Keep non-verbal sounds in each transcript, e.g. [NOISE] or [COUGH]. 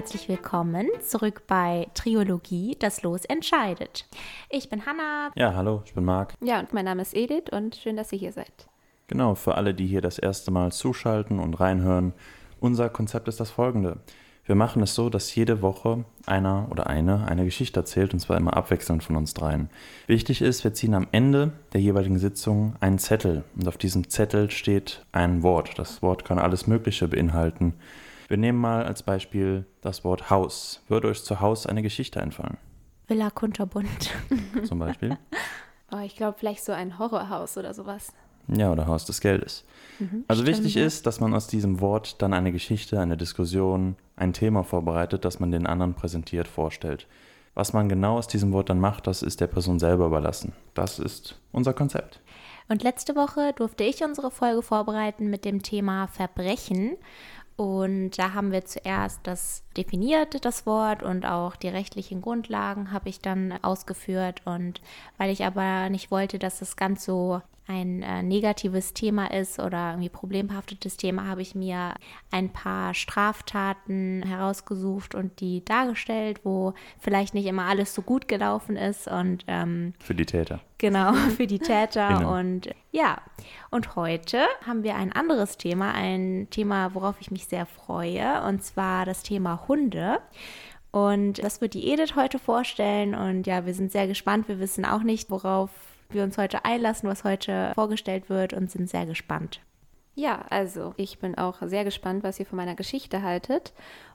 herzlich willkommen zurück bei Triologie, das Los entscheidet. Ich bin Hanna. Ja, hallo, ich bin Marc. Ja, und mein Name ist Edith und schön, dass ihr hier seid. Genau, für alle, die hier das erste Mal zuschalten und reinhören, unser Konzept ist das folgende. Wir machen es so, dass jede Woche einer oder eine eine Geschichte erzählt, und zwar immer abwechselnd von uns dreien. Wichtig ist, wir ziehen am Ende der jeweiligen Sitzung einen Zettel. Und auf diesem Zettel steht ein Wort. Das Wort kann alles Mögliche beinhalten. Wir nehmen mal als Beispiel das Wort Haus. Würde euch zu Haus eine Geschichte einfallen? Villa Kunterbund. Zum Beispiel? [LAUGHS] Oh, ich glaube, vielleicht so ein Horrorhaus oder sowas. Ja, oder Haus des Geldes. Mhm, also stimmt, wichtig ist, dass man aus diesem Wort dann eine Geschichte, eine Diskussion, ein Thema vorbereitet, das man den anderen präsentiert, vorstellt. Was man genau aus diesem Wort dann macht, das ist der Person selber überlassen. Das ist unser Konzept. Und letzte Woche durfte ich unsere Folge vorbereiten mit dem Thema Verbrechen. Und da haben wir zuerst das definiert, das Wort, und auch die rechtlichen Grundlagen habe ich dann ausgeführt. Und weil ich aber nicht wollte, dass das ganz so ein äh, negatives Thema ist oder irgendwie problembehaftetes Thema, habe ich mir ein paar Straftaten herausgesucht und die dargestellt, wo vielleicht nicht immer alles so gut gelaufen ist. Und ähm, für die Täter. Genau, [LAUGHS] für die Täter. und ja, und heute haben wir ein anderes Thema, ein Thema, worauf ich mich sehr freue, und zwar das Thema Hunde. Und das wird die Edith heute vorstellen. Und ja, wir sind sehr gespannt. Wir wissen auch nicht, worauf wir uns heute einlassen, was heute vorgestellt wird und sind sehr gespannt. Ja, also ich bin auch sehr gespannt, was ihr von meiner Geschichte haltet.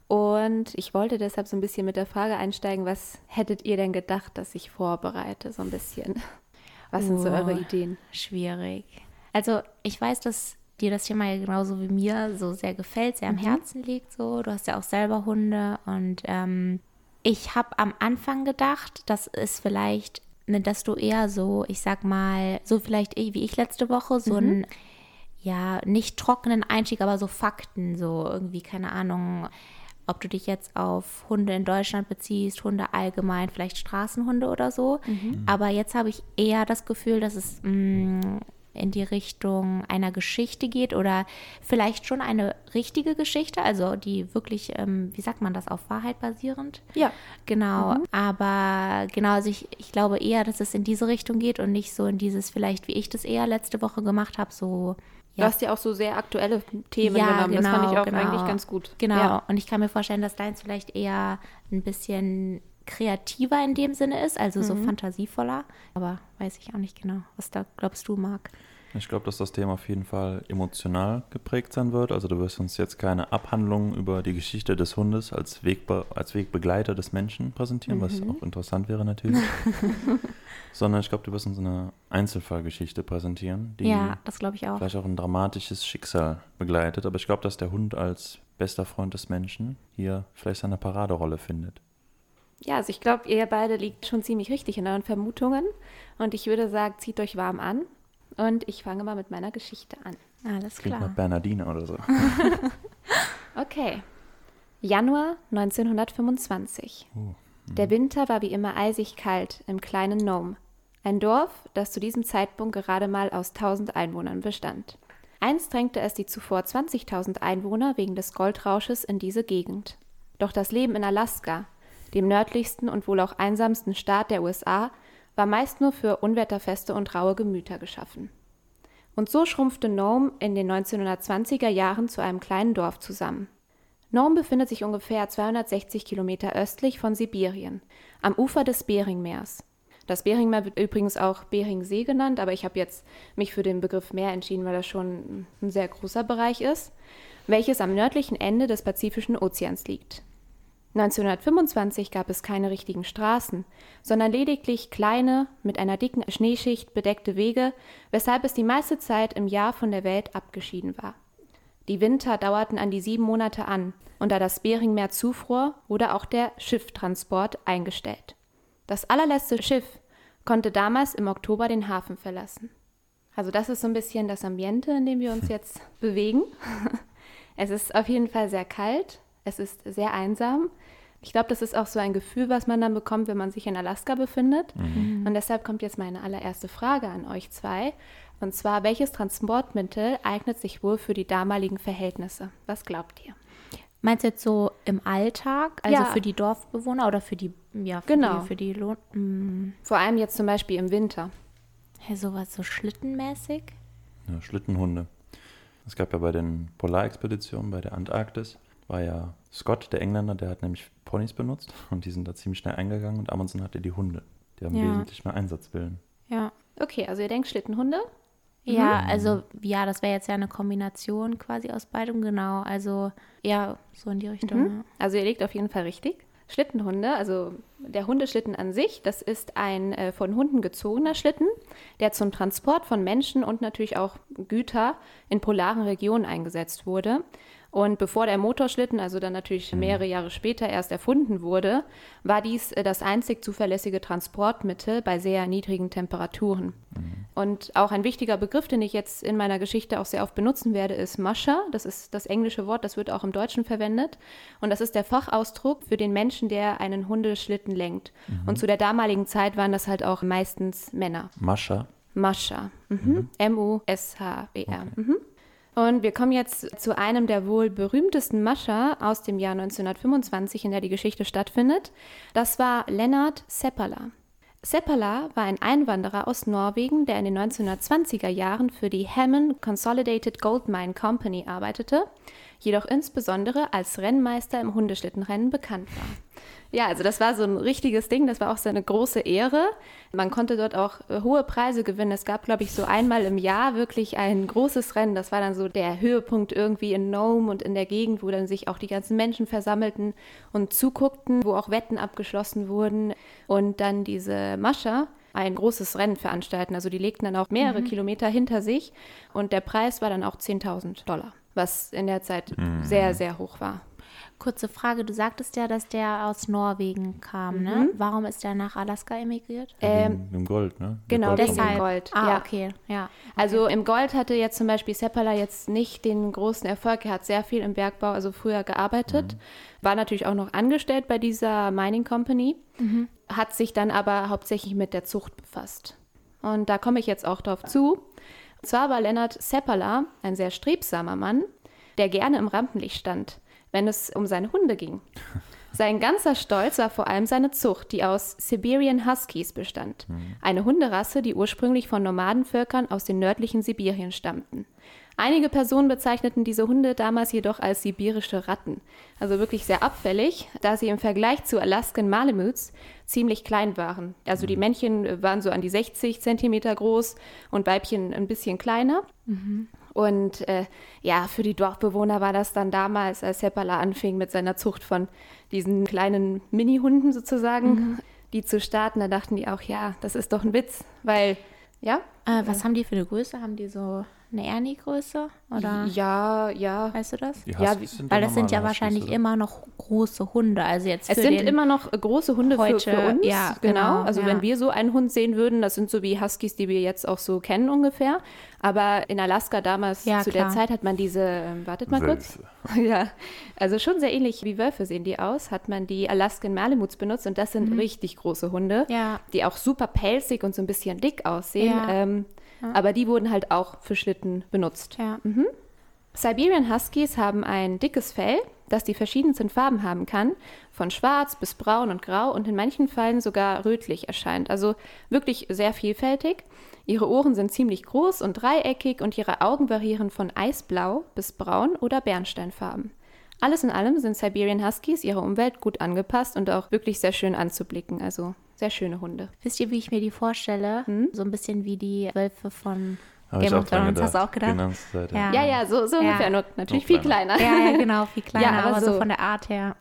Und ich wollte deshalb so ein bisschen mit der Frage einsteigen, was hättet ihr denn gedacht, dass ich vorbereite, so ein bisschen? Was sind so eure Ideen? Schwierig. Also ich weiß, dass dir das Thema ja genauso wie mir so sehr gefällt, sehr am mhm. Herzen liegt. So, du hast ja auch selber Hunde und ähm, ich habe am Anfang gedacht, dass es vielleicht dass du eher so, ich sag mal, so vielleicht wie ich letzte Woche, so mhm. einen, ja, nicht trockenen Einstieg, aber so Fakten, so irgendwie, keine Ahnung, ob du dich jetzt auf Hunde in Deutschland beziehst, Hunde allgemein, vielleicht Straßenhunde oder so. Mhm. Aber jetzt habe ich eher das Gefühl, dass es mh, mm, in die Richtung einer Geschichte geht oder vielleicht schon eine richtige Geschichte, also die wirklich, ähm, wie sagt man das, auf Wahrheit basierend? Ja. Genau, mhm. aber genau, also ich, ich glaube eher, dass es in diese Richtung geht und nicht so in dieses vielleicht, wie ich das eher letzte Woche gemacht habe, so ja. Du hast ja auch so sehr aktuelle Themen ja, genommen. Genau, das fand ich genau, auch genau. eigentlich ganz gut. Genau. Ja. Und ich kann mir vorstellen, dass deins vielleicht eher ein bisschen kreativer in dem Sinne ist, also mhm. so fantasievoller. Aber weiß ich auch nicht genau, was da glaubst du, Marc? Ich glaube, dass das Thema auf jeden Fall emotional geprägt sein wird. Also du wirst uns jetzt keine Abhandlung über die Geschichte des Hundes als, Wegbe als Wegbegleiter des Menschen präsentieren, mhm. was auch interessant wäre natürlich. [LAUGHS] Sondern ich glaube, du wirst uns eine Einzelfallgeschichte präsentieren, die ja, das ich auch. vielleicht auch ein dramatisches Schicksal begleitet. Aber ich glaube, dass der Hund als bester Freund des Menschen hier vielleicht seine Paraderolle findet. Ja, also ich glaube, ihr beide liegt schon ziemlich richtig in euren Vermutungen. Und ich würde sagen, zieht euch warm an und ich fange mal mit meiner Geschichte an. Alles klar. Klingt Bernardine oder so. [LAUGHS] okay. Januar 1925. Oh. Mhm. Der Winter war wie immer eisig kalt im kleinen Nome, ein Dorf, das zu diesem Zeitpunkt gerade mal aus 1000 Einwohnern bestand. Einst drängte es die zuvor 20.000 Einwohner wegen des Goldrausches in diese Gegend. Doch das Leben in Alaska, dem nördlichsten und wohl auch einsamsten Staat der USA, war meist nur für unwetterfeste und raue Gemüter geschaffen. Und so schrumpfte Nome in den 1920er Jahren zu einem kleinen Dorf zusammen. Nome befindet sich ungefähr 260 Kilometer östlich von Sibirien, am Ufer des Beringmeers. Das Beringmeer wird übrigens auch Beringsee genannt, aber ich habe jetzt mich für den Begriff Meer entschieden, weil das schon ein sehr großer Bereich ist, welches am nördlichen Ende des Pazifischen Ozeans liegt. 1925 gab es keine richtigen Straßen, sondern lediglich kleine, mit einer dicken Schneeschicht bedeckte Wege, weshalb es die meiste Zeit im Jahr von der Welt abgeschieden war. Die Winter dauerten an die sieben Monate an, und da das Beringmeer zufror, wurde auch der Schifftransport eingestellt. Das allerletzte Schiff konnte damals im Oktober den Hafen verlassen. Also das ist so ein bisschen das Ambiente, in dem wir uns jetzt [LAUGHS] bewegen. Es ist auf jeden Fall sehr kalt, es ist sehr einsam. Ich glaube, das ist auch so ein Gefühl, was man dann bekommt, wenn man sich in Alaska befindet. Mhm. Und deshalb kommt jetzt meine allererste Frage an euch zwei. Und zwar, welches Transportmittel eignet sich wohl für die damaligen Verhältnisse? Was glaubt ihr? Meinst du jetzt so im Alltag, also Ja. für die Dorfbewohner oder für die, ja, für Genau. die, für die Lohn, mm, Vor allem jetzt zum Beispiel im Winter. ja, sowas so schlittenmäßig? Ja, Schlittenhunde. Es gab ja bei den Polarexpeditionen, bei der Antarktis, war ja Scott, der Engländer, der hat nämlich Ponys benutzt [LAUGHS] und die sind da ziemlich schnell eingegangen und Amundsen hatte die Hunde. Die haben Ja. wesentlich mehr Einsatzwillen. Ja. Okay, also ihr denkt Schlittenhunde? Ja, also ja, das wäre jetzt ja eine Kombination quasi aus beidem, genau. Also ja, so in die Richtung. Mhm. Also ihr liegt auf jeden Fall richtig. Schlittenhunde, also der Hundeschlitten an sich, das ist ein äh, von Hunden gezogener Schlitten, der zum Transport von Menschen und natürlich auch Güter in polaren Regionen eingesetzt wurde. Und bevor der Motorschlitten, also dann natürlich mehrere Jahre später erst erfunden wurde, war dies äh, das einzig zuverlässige Transportmittel bei sehr niedrigen Temperaturen. Und auch ein wichtiger Begriff, den ich jetzt in meiner Geschichte auch sehr oft benutzen werde, ist Mascha. Das ist das englische Wort, das wird auch im Deutschen verwendet. Und das ist der Fachausdruck für den Menschen, der einen Hundeschlitten lenkt. Und zu der damaligen Zeit waren das halt auch meistens Männer. Mascha, Mascha. Mhm. M-U-S-H-E-R. Mhm. Und wir kommen jetzt zu einem der wohl berühmtesten Mascha aus dem Jahr 1925, in der die Geschichte stattfindet. Das war Lennart Seppala. Seppala war ein Einwanderer aus Norwegen, der in den 1920er Jahren für die Hammond Consolidated Gold Mine Company arbeitete, jedoch insbesondere als Rennmeister im Hundeschlittenrennen bekannt war. Ja, also das war so ein richtiges Ding, das war auch seine große Ehre. Man konnte dort auch äh, hohe Preise gewinnen. Es gab, glaube ich, so einmal im Jahr wirklich ein großes Rennen. Das war dann so der Höhepunkt irgendwie in Nome und in der Gegend, wo dann sich auch die ganzen Menschen versammelten und zuguckten, wo auch Wetten abgeschlossen wurden und dann diese Mascha ein großes Rennen veranstalten. Also die legten dann auch mehrere Kilometer hinter sich und der Preis war dann auch 10.000 Dollar, was in der Zeit sehr, sehr hoch war. Kurze Frage, du sagtest ja, dass der aus Norwegen kam, Mhm. ne? Warum ist der nach Alaska emigriert? Ähm, dem Gold, ne? Der genau, Goldverbot. deshalb. Gold, Ah, ja. okay, ja. Also im Gold hatte jetzt zum Beispiel Seppala jetzt nicht den großen Erfolg. Er hat sehr viel im Bergbau, also früher gearbeitet, war natürlich auch noch angestellt bei dieser Mining Company, hat sich dann aber hauptsächlich mit der Zucht befasst. Und da komme ich jetzt auch drauf zu. Und zwar war Lennart Seppala ein sehr strebsamer Mann, der gerne im Rampenlicht stand, wenn es um seine Hunde ging. [LAUGHS] Sein ganzer Stolz war vor allem seine Zucht, die aus Siberian Huskies bestand. Eine Hunderasse, die ursprünglich von Nomadenvölkern aus den nördlichen Sibirien stammten. Einige Personen bezeichneten diese Hunde damals jedoch als sibirische Ratten. Also wirklich sehr abfällig, da sie im Vergleich zu Alaskan Malamutes ziemlich klein waren. Also die Männchen waren so an die 60 Zentimeter groß und Weibchen ein bisschen kleiner. Und äh, ja, für die Dorfbewohner war das dann damals, als Seppala anfing mit seiner Zucht von diesen kleinen Mini-Hunden sozusagen, die zu starten, da dachten die auch, ja, das ist doch ein Witz, weil, ja, Äh, was haben die für eine Größe? Haben die so eine Ernie-Größe? Oder ja, ja. weißt du das? Ja, sind Weil das sind ja wahrscheinlich oder? immer noch große Hunde. Also jetzt Es für sind immer noch große Hunde für, heute, für uns. ja, genau. genau, Also ja. wenn wir so einen Hund sehen würden, das sind so wie Huskies, die wir jetzt auch so kennen ungefähr. Aber in Alaska damals Ja, zu der klar. Zeit hat man diese, ähm, wartet mal kurz. Wölfe. [LAUGHS] Ja, also schon sehr ähnlich wie Wölfe sehen die aus, hat man die Alaskan Malamutes benutzt und das sind richtig große Hunde, Mhm. Ja. die auch super pelzig und so ein bisschen dick aussehen. Ja. Aber die wurden halt auch für Schlitten benutzt. Ja. Siberian Huskies haben ein dickes Fell, das die verschiedensten Farben haben kann, von schwarz bis braun und grau und in manchen Fällen sogar rötlich erscheint. Also wirklich sehr vielfältig. Ihre Ohren sind ziemlich groß und dreieckig und ihre Augen variieren von eisblau bis braun oder bernsteinfarben. Alles in allem sind Siberian Huskies ihrer Umwelt gut angepasst und auch wirklich sehr schön anzublicken. Also sehr schöne Hunde. Wisst ihr, wie ich mir die vorstelle? Hm? So ein bisschen wie die Wölfe von Hab Game of Thrones. Hast du auch gedacht? Zeit, Ja. Ja, ja, so, so Ja. ungefähr, nur natürlich Noch viel kleiner. Ja, ja, genau, viel [LAUGHS] kleiner, Ja, aber aber, so so. von der Art her.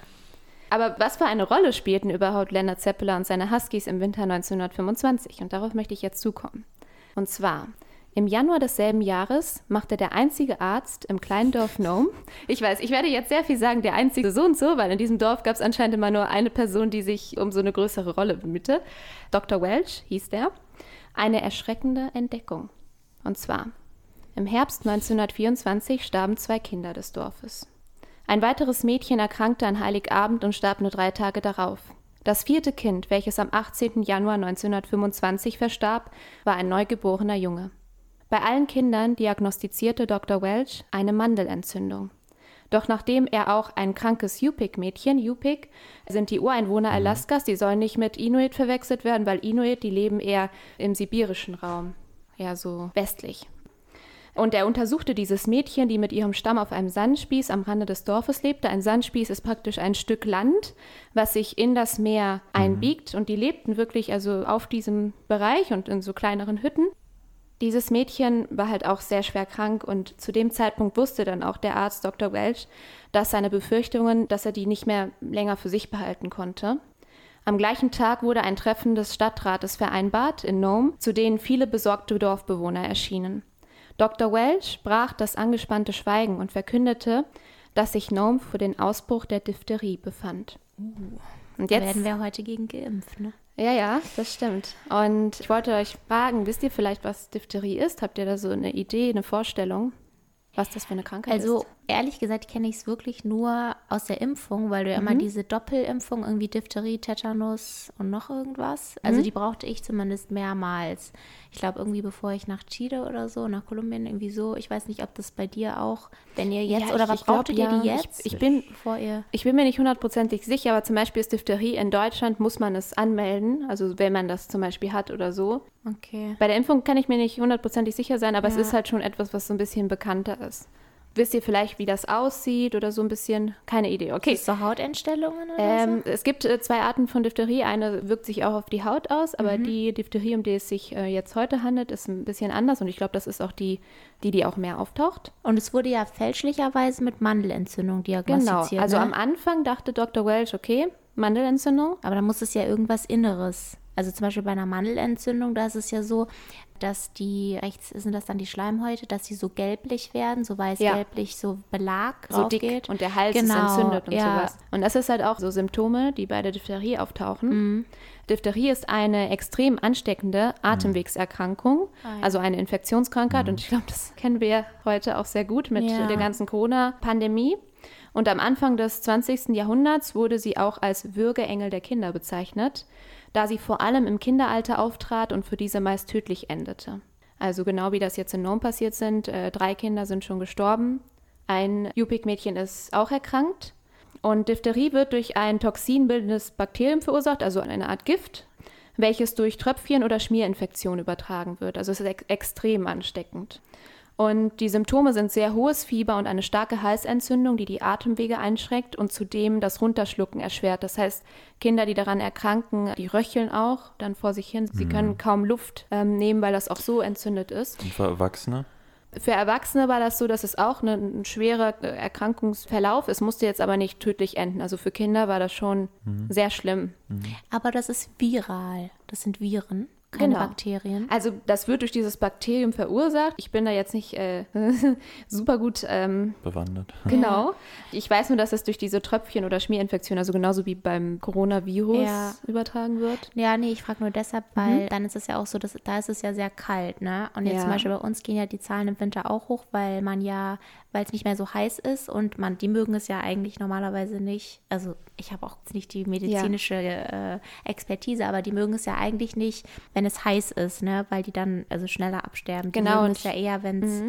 Aber was für eine Rolle spielten überhaupt Leonard Zeppela und seine Huskies im Winter 1925? Und darauf möchte ich jetzt zukommen. Und zwar, im Januar desselben Jahres machte der einzige Arzt im kleinen Dorf Nome, ich weiß, ich werde jetzt sehr viel sagen, der einzige so und so, weil in diesem Dorf gab es anscheinend immer nur eine Person, die sich um so eine größere Rolle bemühte. Dr. Welch hieß der. Eine erschreckende Entdeckung. Und zwar, im Herbst 1924 starben zwei Kinder des Dorfes. Ein weiteres Mädchen erkrankte an Heiligabend und starb nur drei Tage darauf. Das vierte Kind, welches am 18. Januar 1925 verstarb, war ein neugeborener Junge. Bei allen Kindern diagnostizierte Dr. Welch eine Mandelentzündung. Doch nachdem er auch ein krankes Yupik-Mädchen, Yupik sind die Ureinwohner Mhm. Alaskas, die sollen nicht mit Inuit verwechselt werden, weil Inuit, die leben eher im sibirischen Raum, eher so westlich. Und er untersuchte dieses Mädchen, die mit ihrem Stamm auf einem Sandspieß am Rande des Dorfes lebte. Ein Sandspieß ist praktisch ein Stück Land, was sich in das Meer einbiegt. Und die lebten wirklich also auf diesem Bereich und in so kleineren Hütten. Dieses Mädchen war halt auch sehr schwer krank und zu dem Zeitpunkt wusste dann auch der Arzt Dr. Welch, dass seine Befürchtungen, dass er die nicht mehr länger für sich behalten konnte. Am gleichen Tag wurde ein Treffen des Stadtrates vereinbart in Nome, zu denen viele besorgte Dorfbewohner erschienen. Dr. Welch brach das angespannte Schweigen und verkündete, dass sich Nome vor den Ausbruch der Diphtherie befand. Und Da jetzt werden wir heute gegen geimpft, ne? Ja, ja, das stimmt. Und ich wollte euch fragen, wisst ihr vielleicht, was Diphtherie ist? Habt ihr da so eine Idee, eine Vorstellung, was das für eine Krankheit Also ist? Ehrlich gesagt kenne ich es wirklich nur aus der Impfung, weil du ja immer diese Doppelimpfung, irgendwie Diphtherie, Tetanus und noch irgendwas. Also die brauchte ich zumindest mehrmals. Ich glaube irgendwie bevor ich nach Chile oder so, nach Kolumbien irgendwie so. Ich weiß nicht, ob das bei dir auch, wenn ihr jetzt Ja, oder ich- was ich glaub, brauchtet ihr die ja. Ich- jetzt? ich bin- bevor ihr. Ich bin mir nicht hundertprozentig sicher, aber zum Beispiel ist Diphtherie in Deutschland, muss man es anmelden, also wenn man das zum Beispiel hat oder so. Okay. Bei der Impfung kann ich mir nicht hundertprozentig sicher sein, aber es Ja. ist halt schon etwas, was so ein bisschen bekannter ist. Wisst ihr vielleicht, wie das aussieht oder so ein bisschen? Keine Idee. Okay. Ist so Hautentstellungen oder Ähm, es gibt äh, zwei Arten von Diphtherie. Eine wirkt sich auch auf die Haut aus, aber die Diphtherie, um die es sich äh, jetzt heute handelt, ist ein bisschen anders und ich glaube, das ist auch die, die, die auch mehr auftaucht. so? Und es wurde ja fälschlicherweise mit Mandelentzündung Genau. diagnostiziert. Also ne? am Anfang dachte Dr. Welch, okay, Mandelentzündung. Aber da muss es ja irgendwas Inneres. Also zum Beispiel bei einer Mandelentzündung, da ist es ja so, dass die, rechts sind das dann die Schleimhäute, dass sie so gelblich werden, so weiß-gelblich, so Belag so dick draufgeht. und der Hals Genau, ist entzündet und ja. sowas. Und das ist halt auch so Symptome, die bei der Diphtherie auftauchen. Mhm. Diphtherie ist eine extrem ansteckende Atemwegserkrankung, Ah, ja. also eine Infektionskrankheit. Und ich glaube, das kennen wir heute auch sehr gut mit Ja. der ganzen Corona-Pandemie. Und am Anfang des 20. Jahrhunderts wurde sie auch als Würgeengel der Kinder bezeichnet, da sie vor allem im Kinderalter auftrat und für diese meist tödlich endete. Also genau wie das jetzt in Nome passiert sind, äh, drei Kinder sind schon gestorben, ein Yupik-Mädchen ist auch erkrankt. Und Diphtherie wird durch ein toxinbildendes Bakterium verursacht, also eine Art Gift, welches durch Tröpfchen oder Schmierinfektion übertragen wird. Also es ist ex extrem ansteckend. Und die Symptome sind sehr hohes Fieber und eine starke Halsentzündung, die die Atemwege einschränkt und zudem das Runterschlucken erschwert. Das heißt, Kinder, die daran erkranken, die röcheln auch dann vor sich hin. Sie können kaum Luft ähm, nehmen, weil das auch so entzündet ist. Und für Erwachsene? Für Erwachsene war das so, dass es auch eine, ein schwerer äh, Erkrankungsverlauf ist, musste jetzt aber nicht tödlich enden. Also für Kinder war das schon sehr schlimm. Aber das ist viral. Das sind Viren, keine Genau. Bakterien. Also das wird durch dieses Bakterium verursacht. Ich bin da jetzt nicht äh, [LAUGHS] super gut ähm, Bewandert. Genau. Ich weiß nur, dass es durch diese Tröpfchen oder Schmierinfektion, also genauso wie beim Coronavirus, Ja. übertragen wird. Ja, nee, ich frage nur deshalb, weil dann ist es ja auch so, dass da ist es ja sehr kalt, ne? Und jetzt Ja. zum Beispiel bei uns gehen ja die Zahlen im Winter auch hoch, weil man ja, weil es nicht mehr so heiß ist und man, die mögen es ja eigentlich normalerweise nicht. Also ich habe auch jetzt nicht die medizinische äh, Expertise, aber die mögen es ja eigentlich nicht, wenn es heiß ist, ne? Weil die dann also schneller absterben. Die Genau, mögen und es ja eher, wenn es,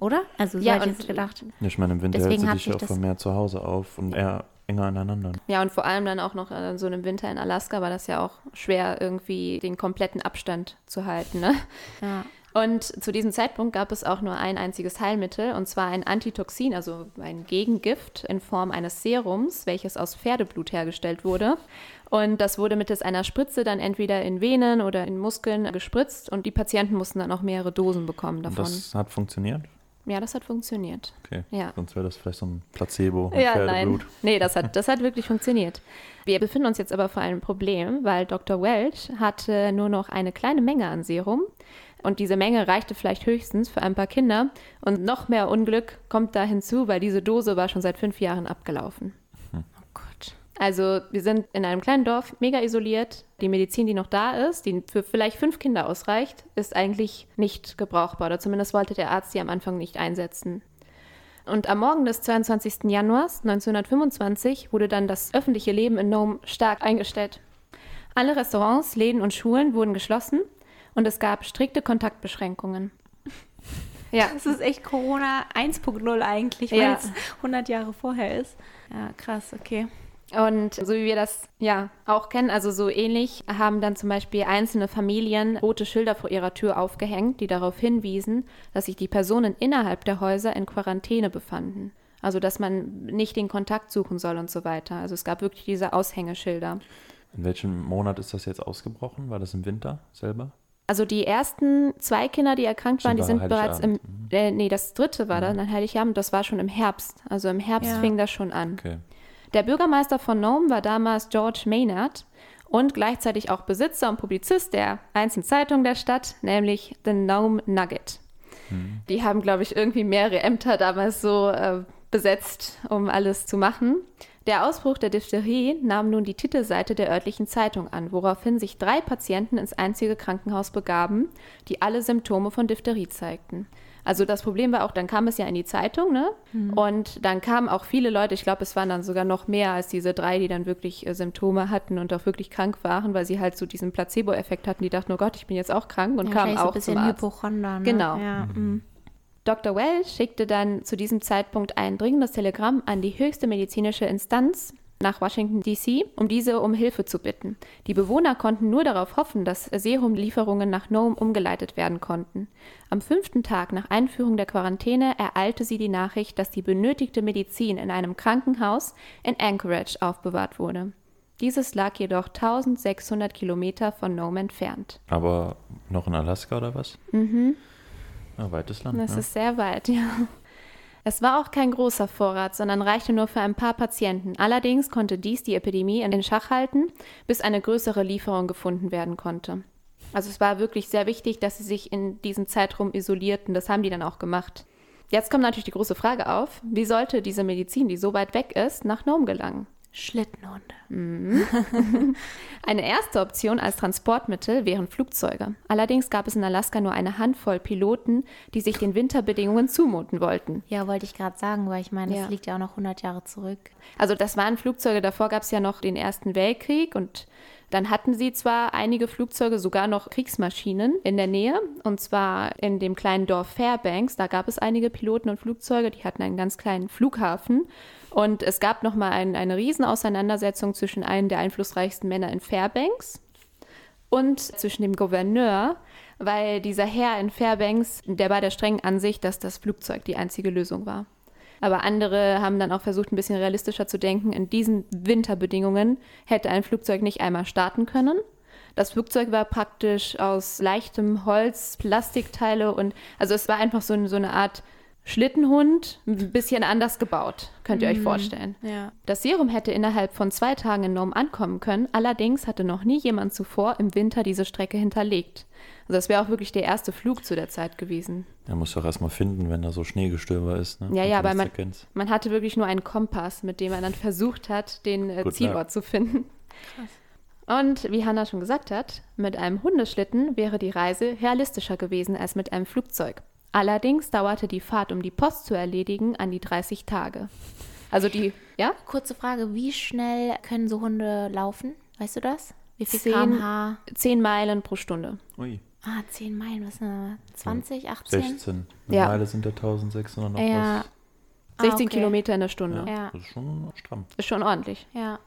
oder? Also so Ja, hätte ich und- jetzt gedacht. Ja, ich meine, im Winter Deswegen hält sie dich sich auch das- vermehrt zu Hause auf und eher enger aneinander. Ja, und vor allem dann auch noch äh, so einem Winter in Alaska war das ja auch schwer, irgendwie den kompletten Abstand zu halten. Ne? Ja. Und zu diesem Zeitpunkt gab es auch nur ein einziges Heilmittel, und zwar ein Antitoxin, also ein Gegengift in Form eines Serums, welches aus Pferdeblut hergestellt wurde. Und das wurde mittels einer Spritze dann entweder in Venen oder in Muskeln gespritzt und die Patienten mussten dann auch mehrere Dosen bekommen Und davon. das hat funktioniert? ja, das hat funktioniert. Okay. Ja. Sonst wäre das vielleicht so ein Placebo mit Ja, Pferdeblut. nein. Nee, das hat, das hat wirklich funktioniert. Wir befinden uns jetzt aber vor einem Problem, weil Dr. Welch hatte nur noch eine kleine Menge an Serum. Und diese Menge reichte vielleicht höchstens für ein paar Kinder. Und noch mehr Unglück kommt da hinzu, weil diese Dose war schon seit fünf Jahren abgelaufen. Oh Gott. Also wir sind in einem kleinen Dorf, mega isoliert. Die Medizin, die noch da ist, die für vielleicht fünf Kinder ausreicht, ist eigentlich nicht gebrauchbar. Oder zumindest wollte der Arzt sie am Anfang nicht einsetzen. Und am Morgen des 22. Januars 1925 wurde dann das öffentliche Leben in Nome stark eingestellt. Alle Restaurants, Läden und Schulen wurden geschlossen und es gab strikte Kontaktbeschränkungen. [LAUGHS] Ja. Das ist echt Corona 1.0 eigentlich, weil Ja. es 100 Jahre vorher ist. Ja, krass, okay. Und so wie wir das ja auch kennen, also so ähnlich, haben dann zum Beispiel einzelne Familien rote Schilder vor ihrer Tür aufgehängt, die darauf hinwiesen, dass sich die Personen innerhalb der Häuser in Quarantäne befanden. Also dass man nicht den Kontakt suchen soll und so weiter. Also es gab wirklich diese Aushängeschilder. In welchem Monat ist das jetzt ausgebrochen? War das im Winter selber? Also die ersten zwei Kinder, die erkrankt waren, die sind bereits im, Heiligabend. äh, nee, das dritte war dann an Heiligabend, das war schon im Herbst. Also im Herbst Ja. fing das schon an. Okay. Der Bürgermeister von Nome war damals George Maynard und gleichzeitig auch Besitzer und Publizist der einzigen Zeitung der Stadt, nämlich The Nome Nugget. Die haben, glaube ich, irgendwie mehrere Ämter damals so äh, besetzt, um alles zu machen. Der Ausbruch der Diphtherie nahm nun die Titelseite der örtlichen Zeitung an, woraufhin sich drei Patienten ins einzige Krankenhaus begaben, die alle Symptome von Diphtherie zeigten. Also das Problem war auch, dann kam es ja in die Zeitung, ne? Und dann kamen auch viele Leute, ich glaube, es waren dann sogar noch mehr als diese drei, die dann wirklich äh, Symptome hatten und auch wirklich krank waren, weil sie halt so diesen Placebo-Effekt hatten, die dachten, oh Gott, ich bin jetzt auch krank und Ja, kamen wahrscheinlich so auch ein bisschen zum Arzt. Hypochonder. Ne? Genau. Ja, mm. Dr. Well schickte dann zu diesem Zeitpunkt ein dringendes Telegramm an die höchste medizinische Instanz nach Washington, D.C., um diese um Hilfe zu bitten. Die Bewohner konnten nur darauf hoffen, dass Serumlieferungen nach Nome umgeleitet werden konnten. Am fünften Tag nach Einführung der Quarantäne ereilte sie die Nachricht, dass die benötigte Medizin in einem Krankenhaus in Anchorage aufbewahrt wurde. Dieses lag jedoch 1600 Kilometer von Nome entfernt. Aber noch in Alaska oder was? Mhm. Ja, weites Land. Das ja. ist sehr weit, ja. Es war auch kein großer Vorrat, sondern reichte nur für ein paar Patienten. Allerdings konnte dies die Epidemie in den Schach halten, bis eine größere Lieferung gefunden werden konnte. Also es war wirklich sehr wichtig, dass sie sich in diesem Zeitraum isolierten. Das haben die dann auch gemacht. Jetzt kommt natürlich die große Frage auf, wie sollte diese Medizin, die so weit weg ist, nach Nome gelangen? Schlittenhunde. [LAUGHS] Eine erste Option als Transportmittel wären Flugzeuge. Allerdings gab es in Alaska nur eine Handvoll Piloten, die sich den Winterbedingungen zumuten wollten. Ja, wollte ich gerade sagen, weil ich meine, das Ja. liegt ja auch noch 100 Jahre zurück. Also das waren Flugzeuge, davor gab es ja noch den Ersten Weltkrieg und dann hatten sie zwar einige Flugzeuge, sogar noch Kriegsmaschinen in der Nähe, und zwar in dem kleinen Dorf Fairbanks. Da gab es einige Piloten und Flugzeuge, die hatten einen ganz kleinen Flughafen. Und es gab nochmal ein, eine Riesenauseinandersetzung zwischen einem der einflussreichsten Männer in Fairbanks und zwischen dem Gouverneur, weil dieser Herr in Fairbanks, der war der strengen Ansicht, dass das Flugzeug die einzige Lösung war. Aber andere haben dann auch versucht, ein bisschen realistischer zu denken. In diesen Winterbedingungen hätte ein Flugzeug nicht einmal starten können. Das Flugzeug war praktisch aus leichtem Holz, Plastikteile und also es war einfach so, so eine Art Schlittenhund, ein bisschen anders gebaut, könnt ihr euch vorstellen. Ja. Das Serum hätte innerhalb von zwei Tagen in Nome ankommen können, allerdings hatte noch nie jemand zuvor im Winter diese Strecke hinterlegt. Also das wäre auch wirklich der erste Flug zu der Zeit gewesen. Der muss doch erstmal finden, wenn da so Schneegestöber ist. Ne? Ja, Und ja, du aber man, man hatte wirklich nur einen Kompass, mit dem er dann versucht hat, den äh, Zielort luck. zu finden. Und wie Hannah schon gesagt hat, mit einem Hundeschlitten wäre die Reise realistischer gewesen als mit einem Flugzeug. Allerdings dauerte die Fahrt, um die Post zu erledigen, an die 30 Tage. Also die, ja? Kurze Frage, wie schnell können so Hunde laufen? Weißt du das? Wie viel Zehn- kmh? 10 Meilen pro Stunde. Ui, Ah, 10 Meilen, was sind das? 20, 18? 16. Eine Ja. Meile sind da 1600 noch Ja. Ah, 16 okay. Kilometer in der was. Stunde. Ja, Ja. Das ist schon stramm. Ist schon ordentlich. Ja.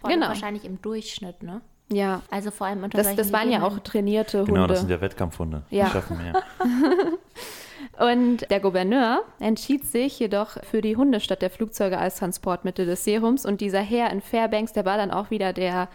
Vor Genau. Wahrscheinlich im Durchschnitt, ne? Ja. Also vor allem unter Das, das waren ja auch trainierte Hunde. Genau, das sind ja Wettkampfhunde. Ja. Die schaffen mehr. [LAUGHS] Und der Gouverneur entschied sich jedoch für die Hunde statt der Flugzeuge als Transportmittel des Serums. Und dieser Herr in Fairbanks, der war dann auch wieder der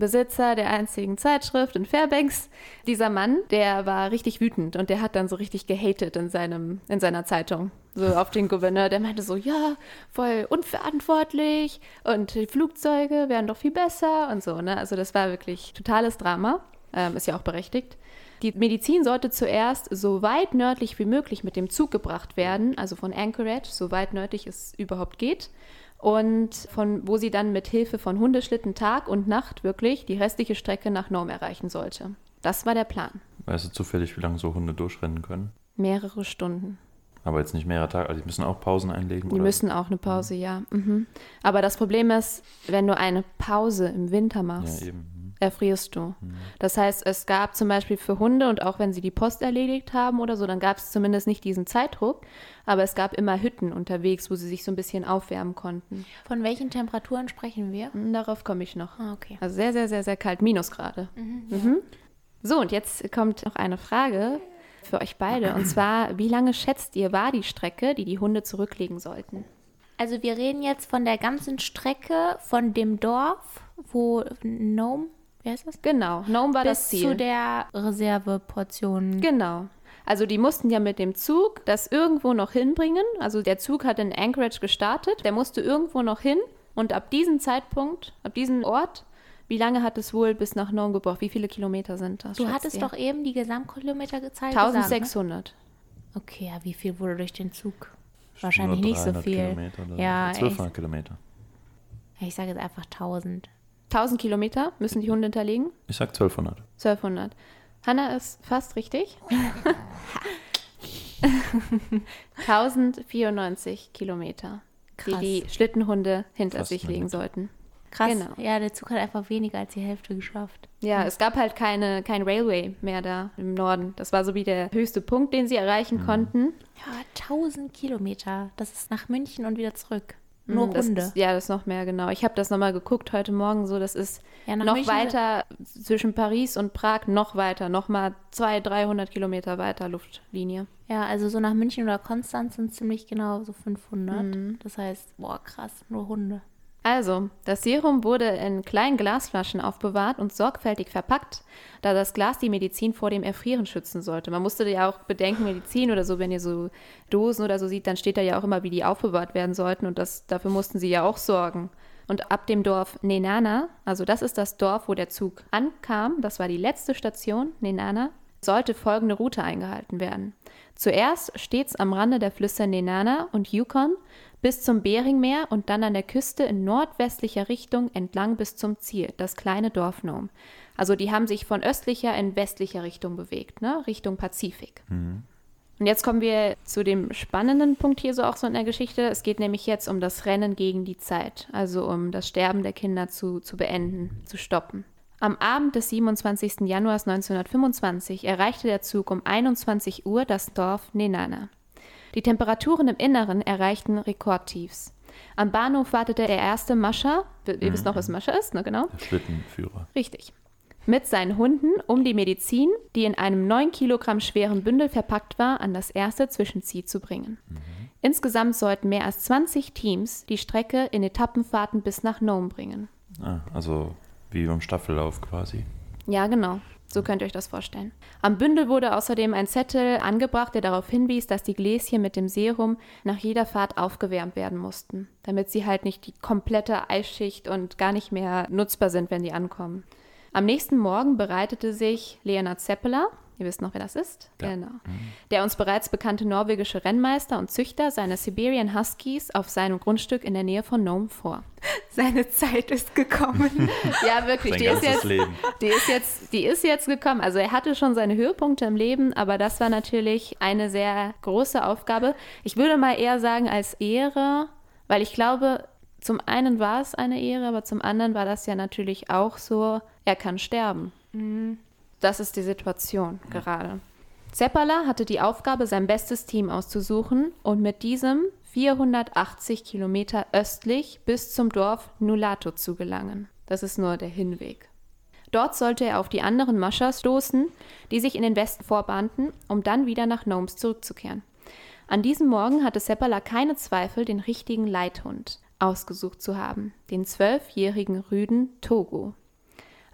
Besitzer der einzigen Zeitschrift in Fairbanks. Dieser Mann, der war richtig wütend und der hat dann so richtig gehatet in, seinem, in seiner Zeitung. So auf den Gouverneur, der meinte so, ja, voll unverantwortlich und die Flugzeuge wären doch viel besser und so. Ne? Also das war wirklich totales Drama. Ähm, ist ja auch berechtigt. Die Medizin sollte zuerst so weit nördlich wie möglich mit dem Zug gebracht werden, also von Anchorage, so weit nördlich es überhaupt geht. Und von wo sie dann mit Hilfe von Hundeschlitten Tag und Nacht wirklich die restliche Strecke nach Nome erreichen sollte. Das war der Plan. Weißt du zufällig, wie lange so Hunde durchrennen können? Mehrere Stunden. Aber jetzt nicht mehrere Tage, also die müssen auch Pausen einlegen? Die oder? müssen auch eine Pause, ja. Mhm. Aber das Problem ist, wenn du eine Pause im Winter machst, Ja, eben. Mhm. erfrierst du. Das heißt, es gab zum Beispiel für Hunde und auch wenn sie die Post erledigt haben oder so, dann gab es zumindest nicht diesen Zeitdruck, aber es gab immer Hütten unterwegs, wo sie sich so ein bisschen aufwärmen konnten. Von welchen Temperaturen sprechen wir? Hm, Darauf komme ich noch. Ah, okay. Also sehr, sehr, sehr, sehr kalt, Minusgrade. Mhm. So, und jetzt kommt noch eine Frage für euch beide. Und zwar, wie lange schätzt ihr, war die Strecke, die die Hunde zurücklegen sollten? Also wir reden jetzt von der ganzen Strecke von dem Dorf, wo Nome, wie heißt das? Genau, Nome war das Bis Ziel. zu der Reserveportion. Genau. Also die mussten ja mit dem Zug das irgendwo noch hinbringen. Also der Zug hat in Anchorage gestartet, der musste irgendwo noch hin. Und ab diesem Zeitpunkt, ab diesem Ort, wie lange hat es wohl bis nach Nome gebraucht? Wie viele Kilometer sind das? Du hattest ihr? doch eben die Gesamtkilometer gezeigt. gesagt, 1600. Ne? Okay, ja, wie viel wurde durch den Zug? Wahrscheinlich nicht so 300 viel. Kilometer oder Ja, 1200 Kilometer. Ich, ich sage jetzt einfach 1000. 1000 Kilometer müssen die Hunde hinterlegen? Ich sag 1200. 1200. Hanna ist fast richtig. [LAUGHS] 1094 Kilometer, die Krass. die Schlittenhunde hinter Fast sich legen Minute. sollten. Krass. Genau. Ja, der Zug hat einfach weniger als die Hälfte geschafft. Ja, es gab halt keine, kein Railway mehr da im Norden. Das war so wie der höchste Punkt, den sie erreichen konnten. Ja, 1000 Kilometer. Das ist nach München und wieder zurück. Nur Mm, Runde. Ist, ja, das ist noch mehr, genau. Ich habe das nochmal geguckt heute Morgen so. Das ist Ja, noch München- weiter zwischen Paris und Prag, noch weiter, nochmal 200, 300 Kilometer weiter Luftlinie. Ja, also so nach München oder Konstanz sind ziemlich genau so 500. Mhm. Das heißt, boah, krass, nur Hunde. Also, das Serum wurde in kleinen Glasflaschen aufbewahrt und sorgfältig verpackt, da das Glas die Medizin vor dem Erfrieren schützen sollte. Man musste ja auch bedenken, Medizin oder so, wenn ihr so Dosen oder so sieht, dann steht da ja auch immer, wie die aufbewahrt werden sollten und das, dafür mussten sie ja auch sorgen. Und ab dem Dorf Nenana, also das ist das Dorf, wo der Zug ankam, das war die letzte Station, Nenana, sollte folgende Route eingehalten werden. Zuerst stets am Rande der Flüsse Nenana und Yukon bis zum Beringmeer und dann an der Küste in nordwestlicher Richtung entlang bis zum Ziel, das kleine Dorf Nome. Also die haben sich von östlicher in westlicher Richtung bewegt, ne? Richtung Pazifik. Und jetzt kommen wir zu dem spannenden Punkt hier so auch so in der Geschichte. Es geht nämlich jetzt um das Rennen gegen die Zeit, also um das Sterben der Kinder zu, zu beenden, zu stoppen. Am Abend des 27. Januars 1925 erreichte der Zug um 21 Uhr das Dorf Nenana. Die Temperaturen im Inneren erreichten Rekordtiefs. Am Bahnhof wartete der erste Mascher, ihr wisst noch, was Mascher ist, ne, genau? Der Schlittenführer. Richtig. Mit seinen Hunden, um die Medizin, die in einem 9 Kilogramm schweren Bündel verpackt war, an das erste Zwischenziel zu bringen. Insgesamt sollten mehr als 20 Teams die Strecke in Etappenfahrten bis nach Nome bringen. Ah, also wie beim Staffellauf quasi. Ja, genau. So könnt ihr euch das vorstellen. Am Bündel wurde außerdem ein Zettel angebracht, der darauf hinwies, dass die Gläschen mit dem Serum nach jeder Fahrt aufgewärmt werden mussten, damit sie halt nicht die komplette Eisschicht und gar nicht mehr nutzbar sind, wenn die ankommen. Am nächsten Morgen bereitete sich Leonard Zeppeler, ihr wisst noch, wer das ist, Ja. genau, der uns bereits bekannte norwegische Rennmeister und Züchter seiner Siberian Huskies auf seinem Grundstück in der Nähe von Nome vor. [LAUGHS] Seine Zeit ist gekommen. [LAUGHS] Ja, wirklich, Sein die ist jetzt Leben. die ist jetzt, die ist jetzt gekommen. Also er hatte schon seine Höhepunkte im Leben, aber das war natürlich eine sehr große Aufgabe. Ich würde mal eher sagen als Ehre, weil ich glaube, zum einen war es eine Ehre, aber zum anderen war das ja natürlich auch so, er kann sterben. Das ist die Situation gerade. Zeppala hatte die Aufgabe, sein bestes Team auszusuchen und mit diesem 480 Kilometer östlich bis zum Dorf Nulato zu gelangen. Das ist nur der Hinweg. Dort sollte er auf die anderen Maschas stoßen, die sich in den Westen vorbahnten, um dann wieder nach Gnomes zurückzukehren. An diesem Morgen hatte Seppala keine Zweifel, den richtigen Leithund ausgesucht zu haben, den zwölfjährigen Rüden Togo.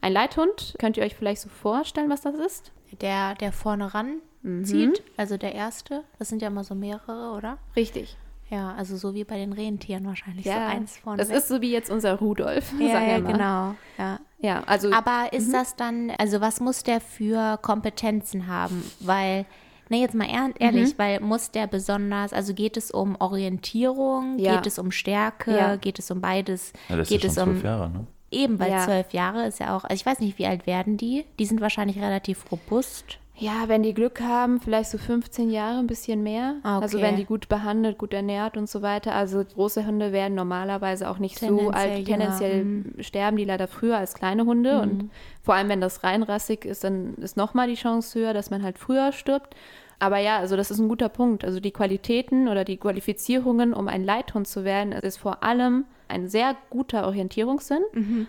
Ein Leithund, könnt ihr euch vielleicht so vorstellen, was das ist? Der, der vorne ran zieht, also der erste. Das sind ja immer so mehrere, oder? Richtig. Ja, also so wie bei den Rentieren wahrscheinlich. so eins vorne. das weg. ist so wie jetzt unser Rudolf, [LAUGHS] ja, sagen wir ja, mal. genau. Ja. Ja, also Aber ist das dann, also was muss der für Kompetenzen haben? Weil Nee, jetzt mal ehr- ehrlich, weil muss der besonders, also geht es um Orientierung, Ja. geht es um Stärke, Ja. geht es um beides, Ja, das geht ist ja es schon um zwölf Jahre, ne? Eben, weil Ja. zwölf Jahre ist ja auch, also ich weiß nicht, wie alt werden die? Die sind wahrscheinlich relativ robust. Ja, wenn die Glück haben, vielleicht so 15 Jahre, ein bisschen mehr. Ah, Also okay. wenn die gut behandelt, gut ernährt und so weiter. Also große Hunde werden normalerweise auch nicht so alt. jünger, Tendenziell mhm. sterben die leider früher als kleine Hunde. Und vor allem, wenn das reinrassig ist, dann ist nochmal die Chance höher, dass man halt früher stirbt. Aber ja, also das ist ein guter Punkt. Also die Qualitäten oder die Qualifizierungen, um ein Leithund zu werden, ist vor allem ein sehr guter Orientierungssinn,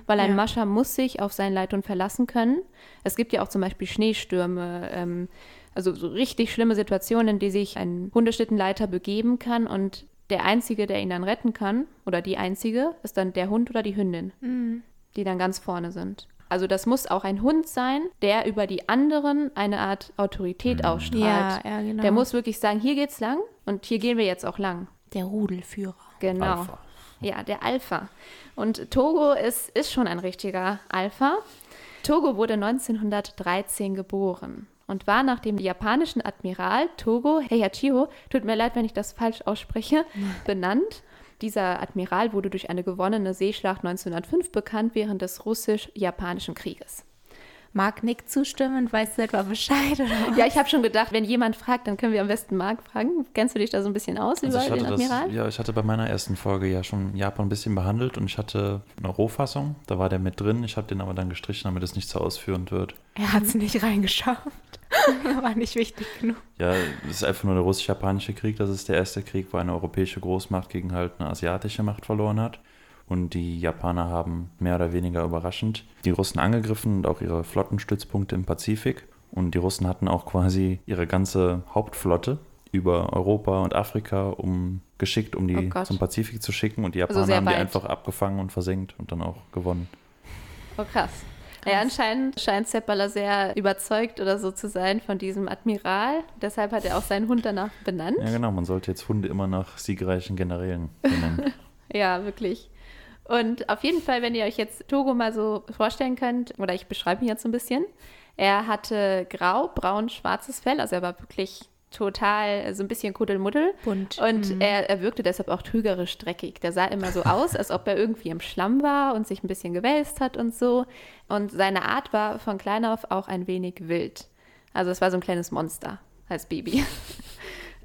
weil ein ja. Mascher muss sich auf seinen Leithund verlassen können. Es gibt ja auch zum Beispiel Schneestürme, ähm, also so richtig schlimme Situationen, in die sich ein Hundeschlittenleiter begeben kann und der Einzige, der ihn dann retten kann, oder die Einzige, ist dann der Hund oder die Hündin, die dann ganz vorne sind. Also das muss auch ein Hund sein, der über die anderen eine Art Autorität ausstrahlt. Ja, ja, genau. Der muss wirklich sagen, hier geht's lang und hier gehen wir jetzt auch lang. Der Rudelführer. Genau. Alpha. Ja, der Alpha. Und Togo ist, ist schon ein richtiger Alpha. Togo wurde 1913 geboren und war nach dem japanischen Admiral Togo Heihachiho, tut mir leid, wenn ich das falsch ausspreche, [LAUGHS] benannt. Dieser Admiral wurde durch eine gewonnene Seeschlacht 1905 bekannt während des russisch-japanischen Krieges. Mag Nick zustimmen? Weißt du etwa Bescheid? Oder? Ja, ich habe schon gedacht, wenn jemand fragt, dann können wir am besten Marc fragen. Kennst du dich da so ein bisschen aus Also über ich hatte den das, Admiral? ja, ich hatte bei meiner ersten Folge ja schon Japan ein bisschen behandelt und ich hatte eine Rohfassung, da war der mit drin. Ich habe den aber dann gestrichen, damit es nicht so ausführend wird. Er hat es nicht reingeschafft. [LAUGHS] War nicht wichtig genug. Ja, es ist einfach nur der russisch-japanische Krieg. Das ist der erste Krieg, wo eine europäische Großmacht gegen halt eine asiatische Macht verloren hat. Und die Japaner haben mehr oder weniger überraschend die Russen angegriffen und auch ihre Flottenstützpunkte im Pazifik. Und die Russen hatten auch quasi ihre ganze Hauptflotte über Europa und Afrika um geschickt, um die Oh zum Pazifik zu schicken. Und die Also Japaner sehr haben die weit. einfach abgefangen und versenkt und dann auch gewonnen. Oh, krass. Ja, anscheinend scheint Seppala sehr überzeugt oder so zu sein von diesem Admiral. Deshalb hat er auch seinen Hund danach benannt. Ja, genau. Man sollte jetzt Hunde immer nach siegreichen Generälen benennen. [LAUGHS] Ja, wirklich. Und auf jeden Fall, wenn ihr euch jetzt Togo mal so vorstellen könnt, oder ich beschreibe ihn jetzt so ein bisschen, er hatte grau, braun, schwarzes Fell, also er war wirklich total so ein bisschen Kuddelmuddel. Bunt. Und er, er wirkte deshalb auch trügerisch dreckig. Der sah immer so aus, als ob er irgendwie im Schlamm war und sich ein bisschen gewälzt hat und so. Und seine Art war von klein auf auch ein wenig wild. Also es war so ein kleines Monster als Baby. [LAUGHS]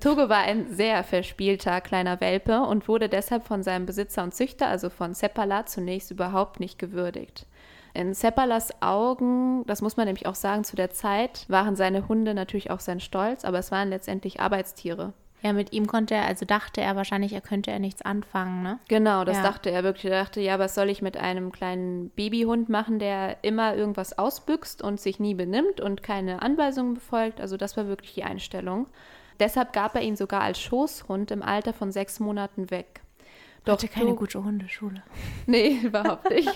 Togo war ein sehr verspielter kleiner Welpe und wurde deshalb von seinem Besitzer und Züchter, also von Seppala, zunächst überhaupt nicht gewürdigt. In Seppalas Augen, das muss man nämlich auch sagen, zu der Zeit waren seine Hunde natürlich auch sein Stolz, aber es waren letztendlich Arbeitstiere. Ja, mit ihm konnte er, also dachte er wahrscheinlich, er könnte er nichts anfangen, ne? Genau, das Ja. dachte er wirklich. Er dachte, ja, was soll ich mit einem kleinen Babyhund machen, der immer irgendwas ausbüchst und sich nie benimmt und keine Anweisungen befolgt? Also das war wirklich die Einstellung. Deshalb gab er ihn sogar als Schoßhund im Alter von sechs Monaten weg. Doch Hatte keine Togo- gute Hundeschule. [LAUGHS] Nee, überhaupt nicht.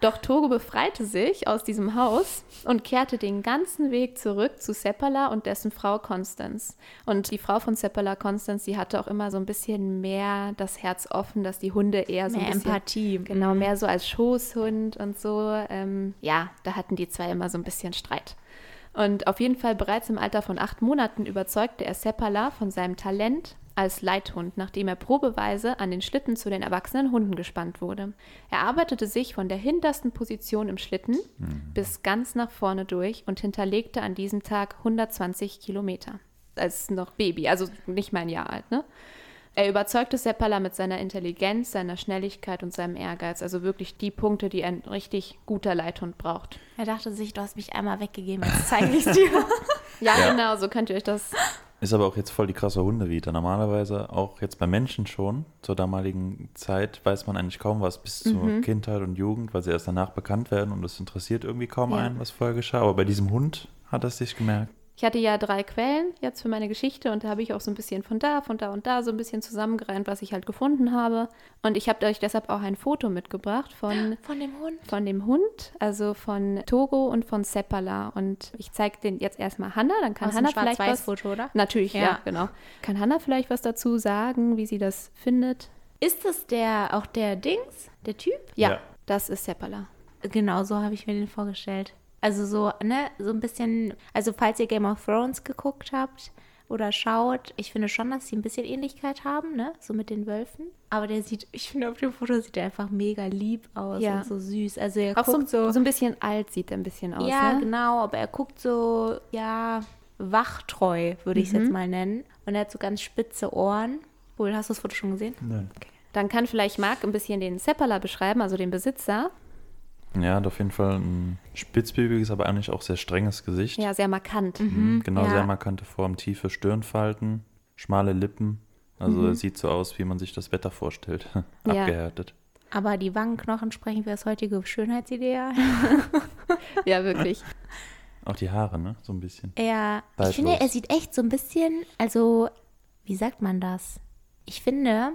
Doch Togo befreite sich aus diesem Haus und kehrte den ganzen Weg zurück zu Seppala und dessen Frau Constance. Und die Frau von Seppala, Constance, die hatte auch immer so ein bisschen mehr das Herz offen, dass die Hunde eher so Mehr ein bisschen, Empathie. Genau, mehr so als Schoßhund und so. Ähm, ja, da hatten die zwei immer so ein bisschen Streit. Und auf jeden Fall bereits im Alter von acht Monaten überzeugte er Seppala von seinem Talent als Leithund, nachdem er probeweise an den Schlitten zu den erwachsenen Hunden gespannt wurde. Er arbeitete sich von der hintersten Position im Schlitten bis ganz nach vorne durch und hinterlegte an diesem Tag 120 Kilometer. Als noch Baby, also nicht mal ein Jahr alt, ne? Er überzeugte Seppala mit seiner Intelligenz, seiner Schnelligkeit und seinem Ehrgeiz. Also wirklich die Punkte, die ein richtig guter Leithund braucht. Er dachte sich, du hast mich einmal weggegeben, jetzt zeige ich es dir. [LAUGHS] Ja, Ja. genau, so könnt ihr euch das. Ist aber auch jetzt voll die krasse Hundevita. Normalerweise auch jetzt bei Menschen schon. Zur damaligen Zeit weiß man eigentlich kaum was bis zur Mhm. Kindheit und Jugend, weil sie erst danach bekannt werden und es interessiert irgendwie kaum Ja. einen, was vorher geschah. Aber bei diesem Hund hat er es sich gemerkt. Ich hatte ja drei Quellen jetzt für meine Geschichte und da habe ich auch so ein bisschen von da, von da und da so ein bisschen zusammengereimt, was ich halt gefunden habe. Und ich habe euch deshalb auch ein Foto mitgebracht von, Von dem Hund. von dem Hund, also von Togo und von Seppala. Und ich zeige den jetzt erstmal Hanna, dann kann Aus Hanna vielleicht was. Schwarz-Weiß-Foto, oder? Natürlich, ja. Ja. genau. Kann Hanna vielleicht was dazu sagen, wie sie das findet? Ist das der, auch der Dings, der Typ? Ja, Ja. das ist Seppala. Genau so habe ich mir den vorgestellt. Also so, ne, so ein bisschen, also falls ihr Game of Thrones geguckt habt oder schaut, ich finde schon, dass sie ein bisschen Ähnlichkeit haben, ne, so mit den Wölfen. Aber der sieht, ich finde auf dem Foto sieht er einfach mega lieb aus Ja. und so süß. Also er Auch so, guckt so, so ein bisschen alt sieht er ein bisschen aus. ja, ne? genau, aber er guckt so, ja, wachtreu, würde ich es Mhm. jetzt mal nennen. Und er hat so ganz spitze Ohren. Wohl, hast du das Foto schon gesehen? Nein. Dann kann vielleicht Marc ein bisschen den Seppala beschreiben, also den Besitzer. Ja, hat auf jeden Fall ein spitzbübiges, aber eigentlich auch sehr strenges Gesicht. Ja, sehr markant. Mhm, genau, ja. sehr markante Form, tiefe Stirnfalten, schmale Lippen. Also Mhm. es sieht so aus, wie man sich das Wetter vorstellt. [LAUGHS] Ja. Abgehärtet. Aber die Wangenknochen sprechen für das heutige Schönheitsideal. [LAUGHS] Ja, wirklich. Auch die Haare, ne? So ein bisschen. Ja, ich Zeitlos. finde, er sieht echt so ein bisschen, also, wie sagt man das? Ich finde,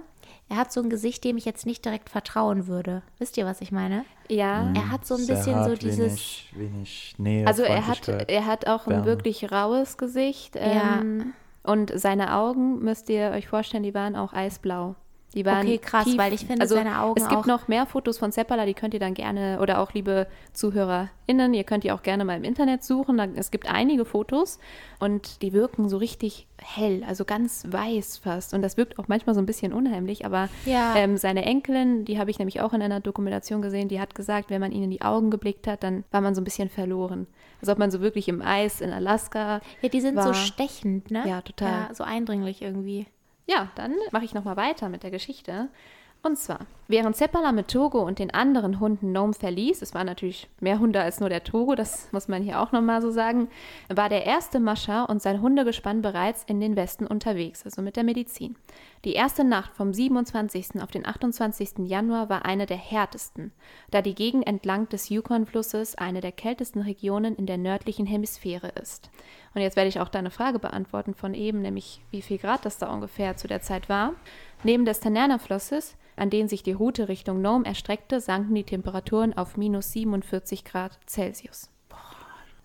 er hat so ein Gesicht, dem ich jetzt nicht direkt vertrauen würde. Wisst ihr, was ich meine? Ja. Er hat so ein Sehr bisschen so hart, dieses- Wenig, wenig Nähe, Also er hat, er hat auch ein Wärme. wirklich raues Gesicht. Ja. Ähm, Und seine Augen, müsst ihr euch vorstellen, die waren auch eisblau. Die waren Okay, krass, tief, weil ich finde also seine Augen Es gibt auch- noch mehr Fotos von Seppala, die könnt ihr dann gerne, oder auch liebe ZuhörerInnen, ihr könnt die auch gerne mal im Internet suchen. Da, es gibt einige Fotos und die wirken so richtig hell, also ganz weiß fast. Und das wirkt auch manchmal so ein bisschen unheimlich, aber Ja. ähm, seine Enkelin, die habe ich nämlich auch in einer Dokumentation gesehen, die hat gesagt, wenn man ihnen in die Augen geblickt hat, dann war man so ein bisschen verloren. Als ob man so wirklich im Eis in Alaska. Ja, die sind so war- stechend, ne? Ja, total. Ja, so eindringlich irgendwie. Ja, dann mache ich nochmal weiter mit der Geschichte. Und zwar, während Seppala mit Togo und den anderen Hunden Nome verließ, es waren natürlich mehr Hunde als nur der Togo, das muss man hier auch nochmal so sagen, war der erste Mascha und sein Hundegespann bereits in den Westen unterwegs, also mit der Medizin. Die erste Nacht vom 27. auf den 28. Januar war eine der härtesten, da die Gegend entlang des Yukon-Flusses eine der kältesten Regionen in der nördlichen Hemisphäre ist. Und jetzt werde ich auch deine Frage beantworten von eben, nämlich wie viel Grad das da ungefähr zu der Zeit war. Neben des Tanana-Flusses, an den sich die Route Richtung Nome erstreckte, sanken die Temperaturen auf minus 47 Grad Celsius.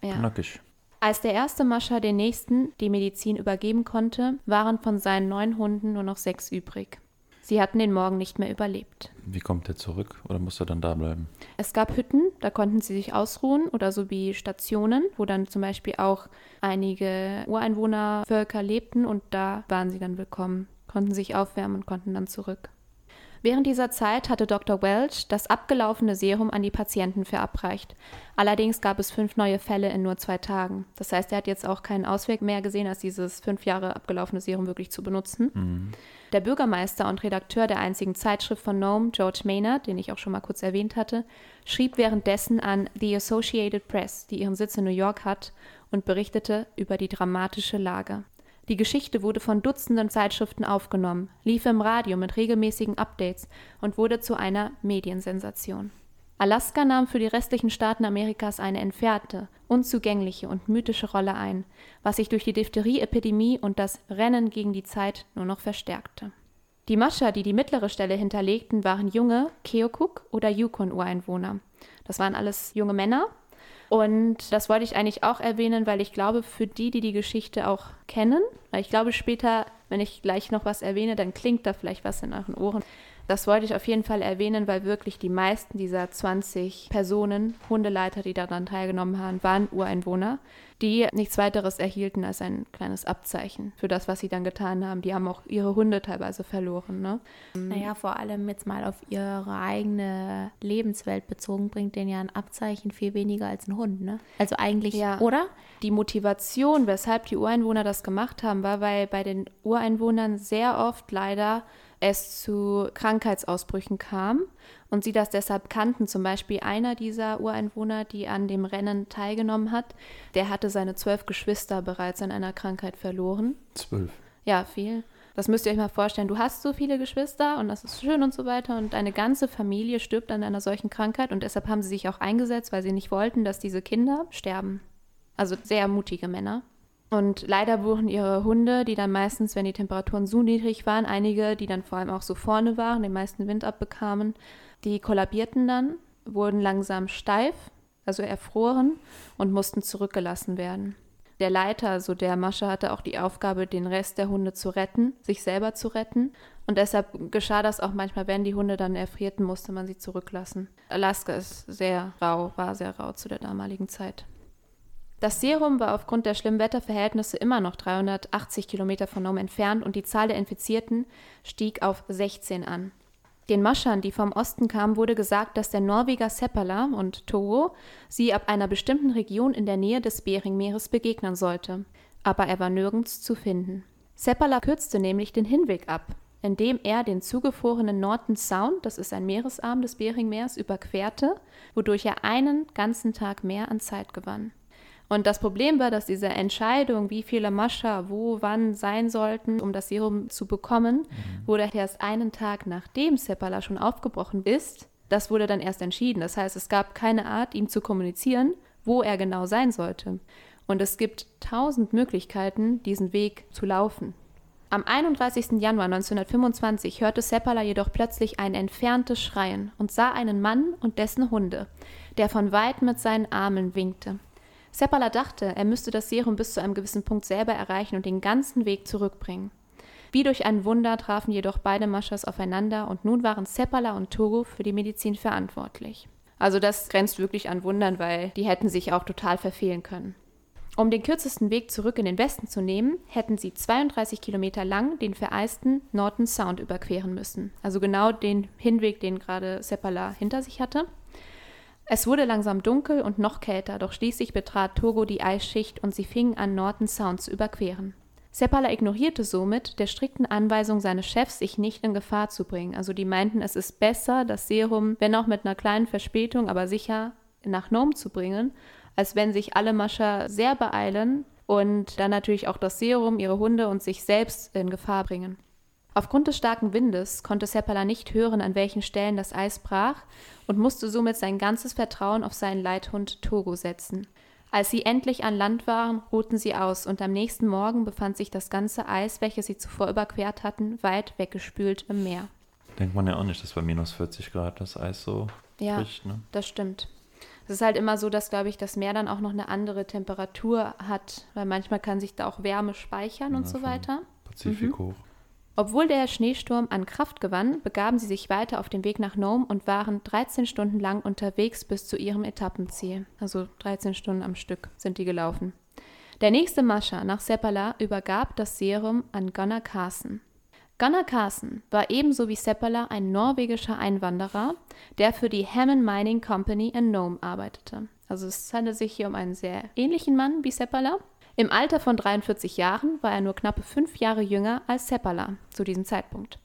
Ja. Knackig. Als der erste Mascha den nächsten die Medizin übergeben konnte, waren von seinen neun Hunden nur noch sechs übrig. Sie hatten den Morgen nicht mehr überlebt. Wie kommt der zurück oder muss er dann da bleiben? Es gab Hütten, da konnten sie sich ausruhen oder so wie Stationen, wo dann zum Beispiel auch einige Ureinwohnervölker lebten und da waren sie dann willkommen, konnten sich aufwärmen und konnten dann zurück. Während dieser Zeit hatte Dr. Welch das abgelaufene Serum an die Patienten verabreicht. Allerdings gab es fünf neue Fälle in nur zwei Tagen. Das heißt, er hat jetzt auch keinen Ausweg mehr gesehen, als dieses fünf Jahre abgelaufene Serum wirklich zu benutzen. Der Bürgermeister und Redakteur der einzigen Zeitschrift von Nome, George Maynard, den ich auch schon mal kurz erwähnt hatte, schrieb währenddessen an The Associated Press, die ihren Sitz in New York hat, und berichtete über die dramatische Lage. Die Geschichte wurde von Dutzenden Zeitschriften aufgenommen, lief im Radio mit regelmäßigen Updates und wurde zu einer Mediensensation. Alaska nahm für die restlichen Staaten Amerikas eine entfernte, unzugängliche und mythische Rolle ein, was sich durch die Diphtherie-Epidemie und das Rennen gegen die Zeit nur noch verstärkte. Die Mascha, die die mittlere Stelle hinterlegten, waren junge Keokuk- oder Yukon-Ureinwohner. Das waren alles junge Männer. Und das wollte ich eigentlich auch erwähnen, weil ich glaube, für die, die die Geschichte auch kennen, weil ich glaube später, wenn ich gleich noch was erwähne, dann klingt da vielleicht was in euren Ohren. Das wollte ich auf jeden Fall erwähnen, weil wirklich die meisten dieser 20 Personen, Hundeleiter, die daran teilgenommen haben, waren Ureinwohner, die nichts weiteres erhielten als ein kleines Abzeichen für das, was sie dann getan haben. Die haben auch ihre Hunde teilweise verloren. Ne? Naja, vor allem jetzt mal auf ihre eigene Lebenswelt bezogen, bringt denen ja ein Abzeichen viel weniger als ein Hund, ne? Also eigentlich, Ja. oder? Die Motivation, weshalb die Ureinwohner das gemacht haben, war, weil bei den Ureinwohnern sehr oft leider es zu Krankheitsausbrüchen kam und sie das deshalb kannten. Zum Beispiel einer dieser Ureinwohner, die an dem Rennen teilgenommen hat, der hatte seine zwölf Geschwister bereits an einer Krankheit verloren. Zwölf. Ja, viel. Das müsst ihr euch mal vorstellen. Du hast so viele Geschwister und das ist schön und so weiter und deine ganze Familie stirbt an einer solchen Krankheit und deshalb haben sie sich auch eingesetzt, weil sie nicht wollten, dass diese Kinder sterben. Also sehr mutige Männer. Und leider wurden ihre Hunde, die dann meistens, wenn die Temperaturen so niedrig waren, einige, die dann vor allem auch so vorne waren, den meisten Wind abbekamen, die kollabierten dann, wurden langsam steif, also erfroren und mussten zurückgelassen werden. Der Leiter, also der Mascha, hatte auch die Aufgabe, den Rest der Hunde zu retten, sich selber zu retten. Und deshalb geschah das auch manchmal, wenn die Hunde dann erfrierten, musste man sie zurücklassen. Alaska ist sehr rau, war sehr rau zu der damaligen Zeit. Das Serum war aufgrund der schlimmen Wetterverhältnisse immer noch 380 Kilometer von Nome entfernt und die Zahl der Infizierten stieg auf 16 an. Den Maschern, die vom Osten kamen, wurde gesagt, dass der Norweger Seppala und Togo sie ab einer bestimmten Region in der Nähe des Beringmeeres begegnen sollte. Aber er war nirgends zu finden. Seppala kürzte nämlich den Hinweg ab, indem er den zugefrorenen Norton Sound, das ist ein Meeresarm des Beringmeers, überquerte, wodurch er einen ganzen Tag mehr an Zeit gewann. Und das Problem war, dass diese Entscheidung, wie viele Mascha wo wann sein sollten, um das Serum zu bekommen, mhm. wurde erst einen Tag nachdem Seppala schon aufgebrochen ist. Das wurde dann erst entschieden. Das heißt, es gab keine Art, ihm zu kommunizieren, wo er genau sein sollte. Und es gibt tausend Möglichkeiten, diesen Weg zu laufen. Am 31. Januar 1925 hörte Seppala jedoch plötzlich ein entferntes Schreien und sah einen Mann und dessen Hunde, der von weit mit seinen Armen winkte. Seppala dachte, er müsste das Serum bis zu einem gewissen Punkt selber erreichen und den ganzen Weg zurückbringen. Wie durch ein Wunder trafen jedoch beide Maschas aufeinander und nun waren Seppala und Togo für die Medizin verantwortlich. Also das grenzt wirklich an Wundern, weil die hätten sich auch total verfehlen können. Um den kürzesten Weg zurück in den Westen zu nehmen, hätten sie 32 Kilometer lang den vereisten Norton Sound überqueren müssen. Also genau den Hinweg, den gerade Seppala hinter sich hatte. Es wurde langsam dunkel und noch kälter, doch schließlich betrat Togo die Eisschicht und sie fingen an, Norton Sound zu überqueren. Seppala ignorierte somit der strikten Anweisung seines Chefs, sich nicht in Gefahr zu bringen. Also die meinten, es ist besser, das Serum, wenn auch mit einer kleinen Verspätung, aber sicher nach Nome zu bringen, als wenn sich alle Mascher sehr beeilen und dann natürlich auch das Serum, ihre Hunde und sich selbst in Gefahr bringen. Aufgrund des starken Windes konnte Seppala nicht hören, an welchen Stellen das Eis brach und musste somit sein ganzes Vertrauen auf seinen Leithund Togo setzen. Als sie endlich an Land waren, ruhten sie aus und am nächsten Morgen befand sich das ganze Eis, welches sie zuvor überquert hatten, weit weggespült im Meer. Denkt man ja auch nicht, dass bei minus 40 Grad das Eis so ja, bricht, ne? das stimmt. Es ist halt immer so, dass, glaube ich, das Meer dann auch noch eine andere Temperatur hat, weil manchmal kann sich da auch Wärme speichern ja, und so weiter. Pazifik mhm. hoch. Obwohl der Schneesturm an Kraft gewann, begaben sie sich weiter auf den Weg nach Nome und waren 13 Stunden lang unterwegs bis zu ihrem Etappenziel. Also 13 Stunden am Stück sind die gelaufen. Der nächste Mascha nach Seppala übergab das Serum an Gunnar Carson. Gunnar Carson war ebenso wie Seppala ein norwegischer Einwanderer, der für die Hammond Mining Company in Nome arbeitete. Also es handelt sich hier um einen sehr ähnlichen Mann wie Seppala. Im Alter von 43 Jahren war er nur knappe fünf Jahre jünger als Seppala zu diesem Zeitpunkt.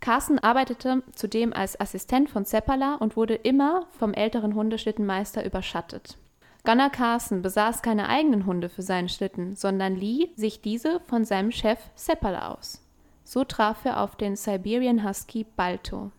Carsten arbeitete zudem als Assistent von Seppala und wurde immer vom älteren Hundeschlittenmeister überschattet. Gunnar Carsten besaß keine eigenen Hunde für seinen Schlitten, sondern lieh sich diese von seinem Chef Seppala aus. So traf er auf den Siberian Husky Balto.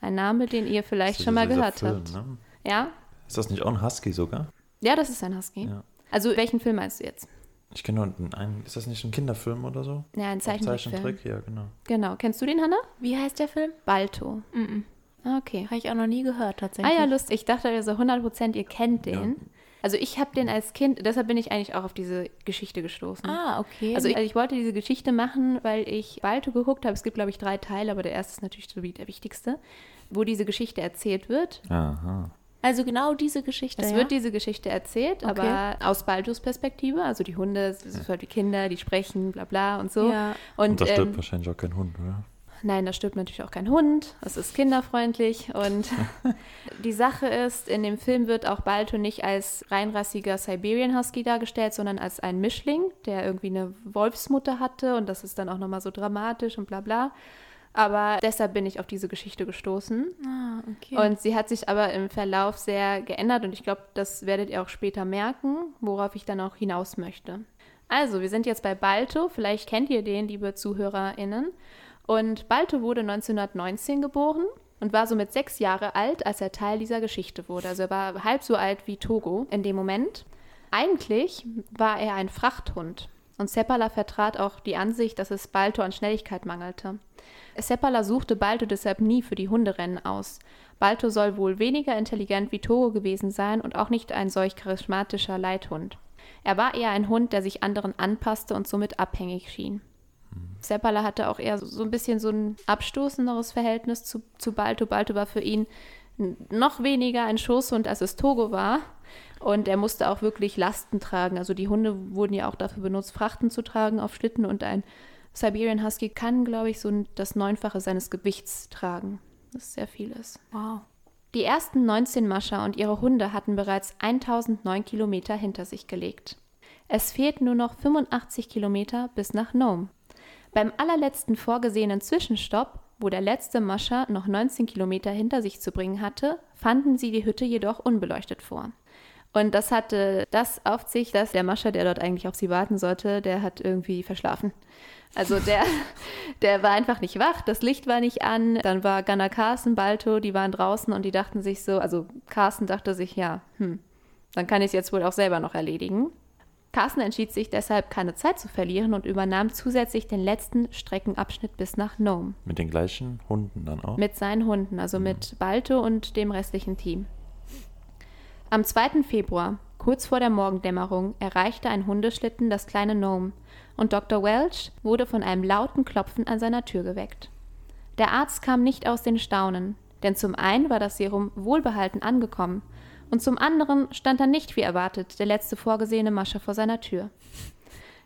Ein Name, den ihr vielleicht schon mal gehört Film, habt. Ne? Ja? Ist das nicht auch ein Husky sogar? Ja, das ist ein Husky. Ja. Also welchen Film meinst du jetzt? Ich kenne nur einen, ist das nicht ein Kinderfilm oder so? Ja, ein Zeichentrick. Zeichentrick, ja, genau. Genau. Kennst du den, Hanna? Wie heißt der Film? Balto. Mm -mm. Ah, okay. Habe ich auch noch nie gehört, tatsächlich. Ah ja, lustig. Ich dachte also 100 Prozent, ihr kennt den. Ja. Also ich habe den als Kind, deshalb bin ich eigentlich auch auf diese Geschichte gestoßen. Ah, okay. Also ich, also ich wollte diese Geschichte machen, weil ich Balto geguckt habe. Es gibt, glaube ich, drei Teile, aber der erste ist natürlich so wie der wichtigste, wo diese Geschichte erzählt wird. Aha. Also genau diese Geschichte. Es ja? wird diese Geschichte erzählt, okay. aber aus Baltus Perspektive. Also die Hunde, das sind halt die Kinder, die sprechen, bla bla und so. Ja. Und, und da stirbt ähm, wahrscheinlich auch kein Hund, oder? Nein, da stirbt natürlich auch kein Hund. Es ist kinderfreundlich. Und [LAUGHS] die Sache ist, in dem Film wird auch Balto nicht als reinrassiger Siberian Husky dargestellt, sondern als ein Mischling, der irgendwie eine Wolfsmutter hatte. Und das ist dann auch nochmal so dramatisch und bla bla. Aber deshalb bin ich auf diese Geschichte gestoßen. Ah, okay. Und sie hat sich aber im Verlauf sehr geändert und ich glaube, das werdet ihr auch später merken, worauf ich dann auch hinaus möchte. Also, wir sind jetzt bei Balto. Vielleicht kennt ihr den, liebe ZuhörerInnen. Und Balto wurde 1919 geboren und war somit sechs Jahre alt, als er Teil dieser Geschichte wurde. Also er war halb so alt wie Togo in dem Moment. Eigentlich war er ein Frachthund. Und Seppala vertrat auch die Ansicht, dass es Balto an Schnelligkeit mangelte. Seppala suchte Balto deshalb nie für die Hunderennen aus. Balto soll wohl weniger intelligent wie Togo gewesen sein und auch nicht ein solch charismatischer Leithund. Er war eher ein Hund, der sich anderen anpasste und somit abhängig schien. Seppala hatte auch eher so ein bisschen so ein abstoßenderes Verhältnis zu, zu Balto. Balto war für ihn noch weniger ein Schoßhund, als es Togo war. Und er musste auch wirklich Lasten tragen. Also die Hunde wurden ja auch dafür benutzt, Frachten zu tragen auf Schlitten. Und ein Siberian Husky kann, glaube ich, so das Neunfache seines Gewichts tragen. Das ist sehr vieles. Wow. Die ersten 19 Mascher und ihre Hunde hatten bereits 1009 Kilometer hinter sich gelegt. Es fehlten nur noch 85 Kilometer bis nach Nome. Beim allerletzten vorgesehenen Zwischenstopp, wo der letzte Mascher noch 19 Kilometer hinter sich zu bringen hatte, fanden sie die Hütte jedoch unbeleuchtet vor. Und das hatte das auf sich, dass der Mascher, der dort eigentlich auf sie warten sollte, der hat irgendwie verschlafen. Also der, [LAUGHS] der war einfach nicht wach, das Licht war nicht an. Dann war Gunnar Carsten, Balto, die waren draußen und die dachten sich so, also Carsten dachte sich, ja, hm, dann kann ich es jetzt wohl auch selber noch erledigen. Carsten entschied sich deshalb, keine Zeit zu verlieren und übernahm zusätzlich den letzten Streckenabschnitt bis nach Nome. Mit den gleichen Hunden dann auch? Mit seinen Hunden, also mhm. mit Balto und dem restlichen Team. Am 2. Februar, kurz vor der Morgendämmerung, erreichte ein Hundeschlitten das kleine Nome und Dr. Welch wurde von einem lauten Klopfen an seiner Tür geweckt. Der Arzt kam nicht aus den Staunen, denn zum einen war das Serum wohlbehalten angekommen und zum anderen stand dann nicht wie erwartet der letzte vorgesehene Mascher vor seiner Tür.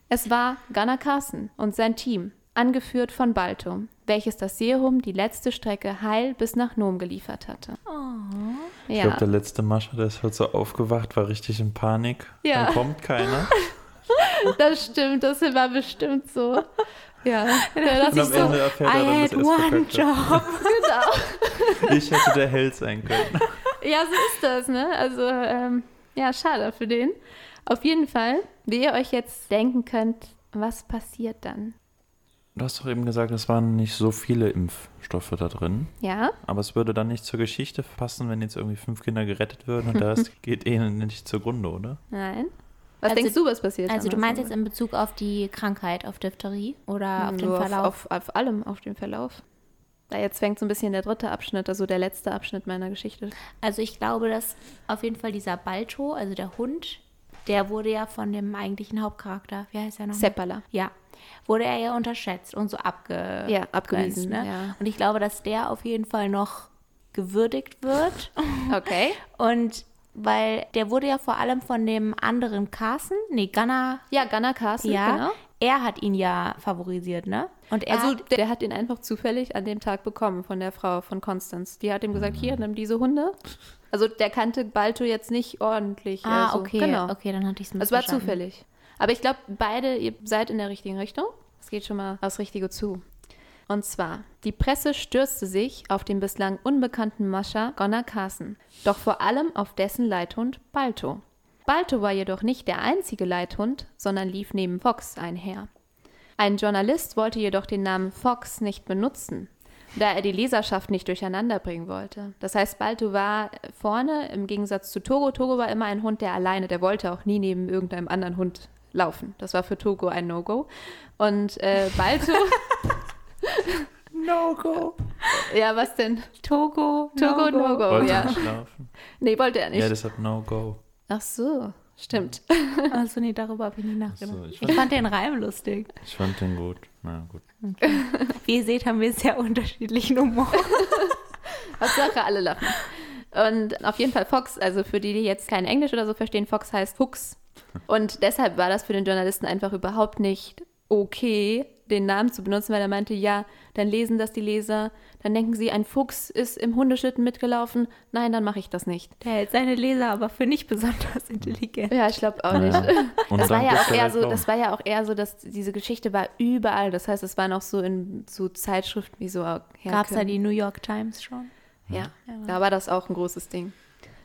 Es war Gunnar Carson und sein Team, angeführt von Balto, welches das Serum die letzte Strecke heil bis nach Nome geliefert hatte. Oh. Ich glaube, der letzte Mascher, der ist halt so aufgewacht, war richtig in Panik. Ja. Dann kommt keiner. [LAUGHS] das stimmt, das war bestimmt so. Ja, das und am Ende so, erfährt er dann, dass er one job. [LAUGHS] genau. Ich hätte der Held sein können. Ja, so ist das, ne? Also, ähm, ja, schade für den. Auf jeden Fall, wie ihr euch jetzt denken könnt, was passiert dann? Du hast doch eben gesagt, es waren nicht so viele Impfstoffe da drin. Ja. Aber es würde dann nicht zur Geschichte passen, wenn jetzt irgendwie fünf Kinder gerettet würden und der Rest [LAUGHS] geht eh nicht zugrunde, oder? Nein. Was also, denkst du, was passiert? Also du meinst jetzt in Bezug auf die Krankheit, auf Diphtherie oder auf Nur den Verlauf? Auf, auf, auf allem, auf den Verlauf. Da jetzt fängt so ein bisschen der dritte Abschnitt, also der letzte Abschnitt meiner Geschichte. Also ich glaube, dass auf jeden Fall dieser Balto, also der Hund, der wurde ja von dem eigentlichen Hauptcharakter, wie heißt er noch? Seppala. Ja, wurde er ja unterschätzt und so abge ja, abgewiesen. Ne? Ja. Und ich glaube, dass der auf jeden Fall noch gewürdigt wird. Okay. [LAUGHS] und weil der wurde ja vor allem von dem anderen Carson, nee, Gunnar. Ja, Gunnar Carson, ja, genau. Er hat ihn ja favorisiert, ne? Und er also hat, der hat ihn einfach zufällig an dem Tag bekommen von der Frau von Constance. Die hat ihm gesagt, hier, nimm diese Hunde. Also der kannte Balto jetzt nicht ordentlich. Ah, also, okay. Genau. Okay, dann hatte ich es Es war zufällig. Aber ich glaube, beide, ihr seid in der richtigen Richtung. Es geht schon mal aufs Richtige zu. Und zwar, die Presse stürzte sich auf den bislang unbekannten Mascher Gunnar Carson, doch vor allem auf dessen Leithund Balto. Balto war jedoch nicht der einzige Leithund, sondern lief neben Fox einher. Ein Journalist wollte jedoch den Namen Fox nicht benutzen, da er die Leserschaft nicht durcheinander bringen wollte. Das heißt, Balto war vorne im Gegensatz zu Togo. Togo war immer ein Hund, der alleine, der wollte auch nie neben irgendeinem anderen Hund laufen. Das war für Togo ein No-Go. Und äh, Balto. [LAUGHS] No-Go. Ja, was denn? Togo. Togo, No-Go. No wollte ja. nicht schlafen. Nee, wollte er nicht. Ja, deshalb No-Go. Ach so, stimmt. Achso, nee, darüber habe ich nicht nachgedacht. So, ich, fand, ich, fand, den Reim lustig. Ich fand den gut. Na gut. Okay. Wie ihr seht, haben wir sehr unterschiedlichen Humor. [LAUGHS] Hauptsache alle lachen. Und auf jeden Fall Fox, also für die, die jetzt kein Englisch oder so verstehen, Fox heißt Fuchs. Und deshalb war das für den Journalisten einfach überhaupt nicht okay, den Namen zu benutzen, weil er meinte, ja, dann lesen das die Leser, dann denken sie, ein Fuchs ist im Hundeschlitten mitgelaufen. Nein, dann mache ich das nicht. Der hält seine Leser aber für nicht besonders intelligent. Ja, ich glaube auch ja. nicht. Das war ja auch eher so, das war ja auch eher so, dass diese Geschichte war überall. Das heißt, es waren auch so in so Zeitschriften wie so Gab es da die New York Times schon? Ja, ja, da war das auch ein großes Ding.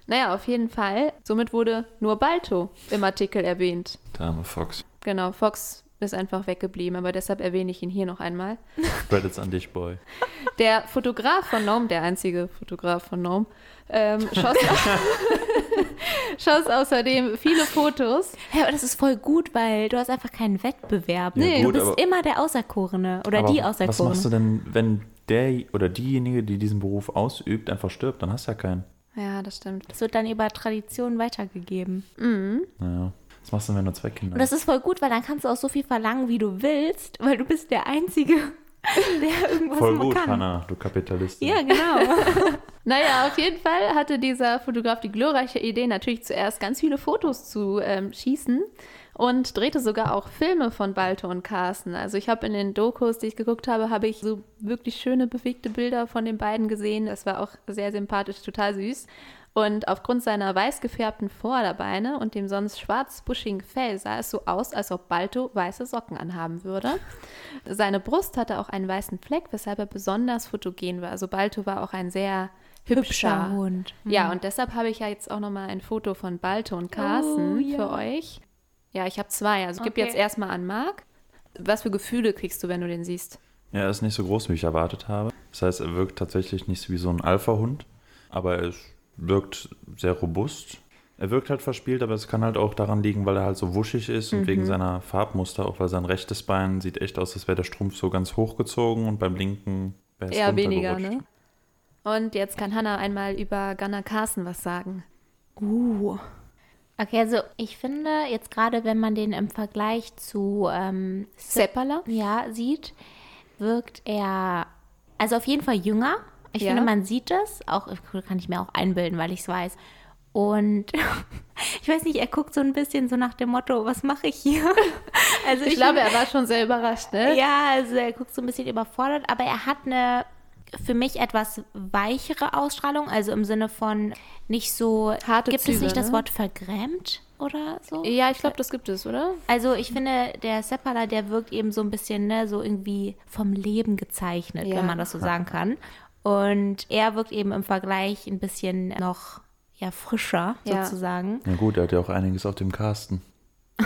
Naja, auf jeden Fall. Somit wurde nur Balto im Artikel erwähnt. Dame Fox. Genau, Fox ist einfach weggeblieben, aber deshalb erwähne ich ihn hier noch einmal. Credits an dich, Boy. Der Fotograf von Nome, der einzige Fotograf von Nome, ähm, schoss, [LAUGHS] [LAUGHS] schoss, außerdem viele Fotos. Ja, aber das ist voll gut, weil du hast einfach keinen Wettbewerb. Ja, nee, gut, du bist immer der Auserkorene oder die Auserkorene. Was machst du denn, wenn der oder diejenige, die diesen Beruf ausübt, einfach stirbt? Dann hast du ja keinen. Ja, das stimmt. Das wird dann über Tradition weitergegeben. Mhm. Naja. Was machst du, wenn du zwei Kinder hast? Und das ist voll gut, weil dann kannst du auch so viel verlangen, wie du willst, weil du bist der Einzige, [LAUGHS] der irgendwas Voll gut, kann. Hannah, du Kapitalistin. Ja, genau. [LAUGHS] Naja, auf jeden Fall hatte dieser Fotograf die glorreiche Idee, natürlich zuerst ganz viele Fotos zu ähm, schießen und drehte sogar auch Filme von Balto und Carsten. Also ich habe in den Dokus, die ich geguckt habe, habe ich so wirklich schöne, bewegte Bilder von den beiden gesehen. Das war auch sehr sympathisch, total süß. Und aufgrund seiner weiß gefärbten Vorderbeine und dem sonst schwarz buschigen Fell sah es so aus, als ob Balto weiße Socken anhaben würde. Seine Brust hatte auch einen weißen Fleck, weshalb er besonders fotogen war. Also Balto war auch ein sehr hübscher, Hübscher Hund. Ja, und deshalb habe ich ja jetzt auch nochmal ein Foto von Balto und Carsten Oh, ja. für euch. Ja, ich habe zwei. Also ich gebe Okay. jetzt erstmal an Marc. Was für Gefühle kriegst du, wenn du den siehst? Ja, er ist nicht so groß, wie ich erwartet habe. Das heißt, er wirkt tatsächlich nicht wie so ein Alpha-Hund, aber er ist- wirkt sehr robust. Er wirkt halt verspielt, aber es kann halt auch daran liegen, weil er halt so wuschig ist und Mhm. wegen seiner Farbmuster, auch weil sein rechtes Bein sieht echt aus, als wäre der Strumpf so ganz hochgezogen und beim linken wäre es Eher weniger, ne? Und jetzt kann Hannah einmal über Gunnar Carsten was sagen. Uh. Okay, also ich finde jetzt gerade, wenn man den im Vergleich zu ähm, Seppala? ja, sieht, wirkt er also auf jeden Fall jünger. Ich Ja. finde, man sieht es. Auch kann ich mir auch einbilden, weil ich es weiß. Und [LAUGHS] ich weiß nicht, er guckt so ein bisschen so nach dem Motto, was mache ich hier? [LAUGHS] Also Ich glaube, er war schon sehr überrascht, ne? ja, also er guckt so ein bisschen überfordert, aber er hat eine für mich etwas weichere Ausstrahlung, also im Sinne von nicht so. Harte gibt es Züge, nicht das ne? Wort vergrämt oder so? Ja, ich glaube, das gibt es, oder? Also ich finde, der Seppala, der wirkt eben so ein bisschen, ne, so irgendwie vom Leben gezeichnet, Ja. wenn man das so sagen kann. Und er wirkt eben im Vergleich ein bisschen noch ja, frischer, Ja. sozusagen. Na gut, er hat ja auch einiges auf dem Carsten. [LAUGHS]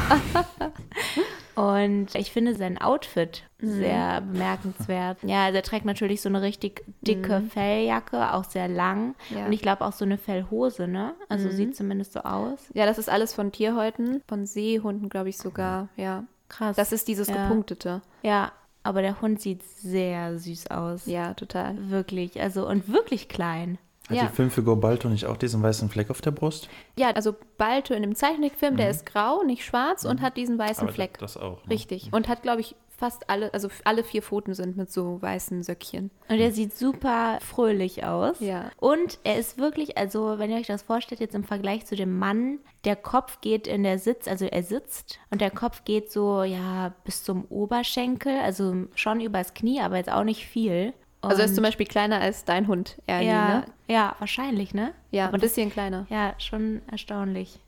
Und ich finde sein Outfit Mhm. sehr bemerkenswert. Ja, also er trägt natürlich so eine richtig dicke Felljacke, auch sehr lang. Mhm. Ja. Mhm. Und ich glaube auch so eine Fellhose, ne? Also sieht zumindest so aus. Ja, das ist alles von Tierhäuten, von Seehunden, glaube ich sogar, ja. Krass. Das ist dieses Ja. gepunktete. Ja, aber der Hund sieht sehr süß aus. Ja, total. Wirklich, also und wirklich klein. Hat Ja. die Filmfigur Balto nicht auch diesen weißen Fleck auf der Brust? Ja, also Balto in dem Zeichentrickfilm, der ist grau, nicht schwarz und hat diesen weißen Mhm. Aber Fleck. das auch. Ne? Richtig. Und hat, glaube ich, fast alle, also alle vier Pfoten sind mit so weißen Söckchen. Und er sieht super fröhlich aus. Ja. Und er ist wirklich, also wenn ihr euch das vorstellt, jetzt im Vergleich zu dem Mann, der Kopf geht in der Sitz, also er sitzt und der Kopf geht so, ja, bis zum Oberschenkel, also schon übers Knie, aber jetzt auch nicht viel. Also er ist Und- zum Beispiel kleiner als dein Hund, Ernie, ja, ne? ja, wahrscheinlich, ne? Ja, aber ein das, bisschen kleiner. ja, schon erstaunlich.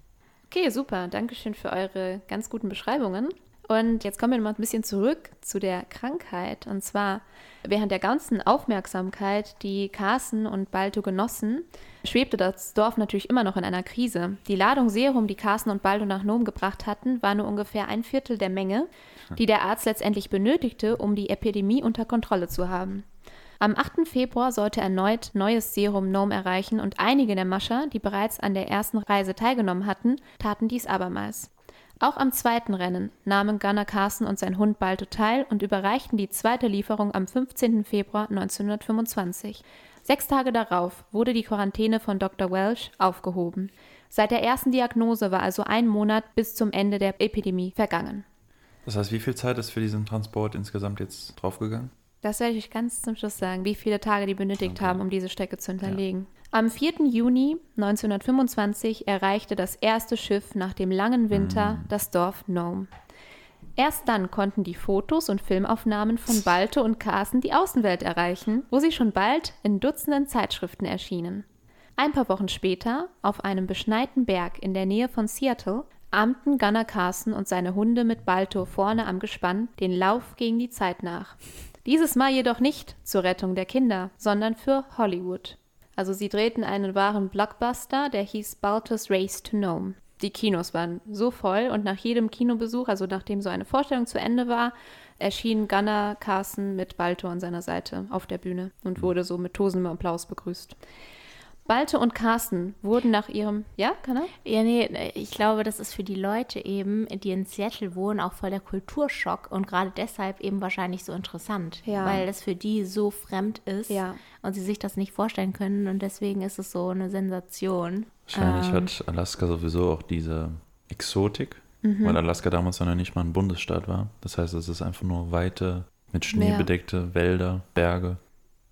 Okay, super. Dankeschön für eure ganz guten Beschreibungen. Und jetzt kommen wir mal ein bisschen zurück zu der Krankheit. Und zwar, während der ganzen Aufmerksamkeit, die Carsten und Balto genossen, schwebte das Dorf natürlich immer noch in einer Krise. Die Ladung Serum, die Carsten und Balto nach Nome gebracht hatten, war nur ungefähr ein Viertel der Menge, die der Arzt letztendlich benötigte, um die Epidemie unter Kontrolle zu haben. Am 8. Februar sollte erneut neues Serum Nome erreichen und einige der Mascher, die bereits an der ersten Reise teilgenommen hatten, taten dies abermals. Auch am zweiten Rennen nahmen Gunnar Carson und sein Hund Balto teil und überreichten die zweite Lieferung am 15. Februar 1925. Sechs Tage darauf wurde die Quarantäne von Dr. Welsh aufgehoben. Seit der ersten Diagnose war also ein Monat bis zum Ende der Epidemie vergangen. Das heißt, wie viel Zeit ist für diesen Transport insgesamt jetzt draufgegangen? Das werde ich euch ganz zum Schluss sagen, wie viele Tage die benötigt haben, um diese Strecke zu hinterlegen. Am 4. Juni 1925 erreichte das erste Schiff nach dem langen Winter das Dorf Nome. Erst dann konnten die Fotos und Filmaufnahmen von Balto und Carsten die Außenwelt erreichen, wo sie schon bald in Dutzenden Zeitschriften erschienen. Ein paar Wochen später, auf einem beschneiten Berg in der Nähe von Seattle, ahmten Gunnar Carson und seine Hunde mit Balto vorne am Gespann den Lauf gegen die Zeit nach. Dieses Mal jedoch nicht zur Rettung der Kinder, sondern für Hollywood. Also sie drehten einen wahren Blockbuster, der hieß Balto's Race to Nome. Die Kinos waren so voll und nach jedem Kinobesuch, also nachdem so eine Vorstellung zu Ende war, erschien Gunnar Carson mit Balto an seiner Seite auf der Bühne und wurde so mit tosendem Applaus begrüßt. Balto und Carsten wurden nach ihrem. Ja, kann er? Ja, nee, ich glaube, das ist für die Leute eben, die in Seattle wohnen, auch voll der Kulturschock und gerade deshalb eben wahrscheinlich so interessant, Ja. weil das für die so fremd ist Ja. und sie sich das nicht vorstellen können und deswegen ist es so eine Sensation. Wahrscheinlich Ähm, hat Alaska sowieso auch diese Exotik, Mhm. weil Alaska damals noch nicht mal ein Bundesstaat war. Das heißt, es ist einfach nur weite Mit Schnee Ja. bedeckte Wälder, Berge.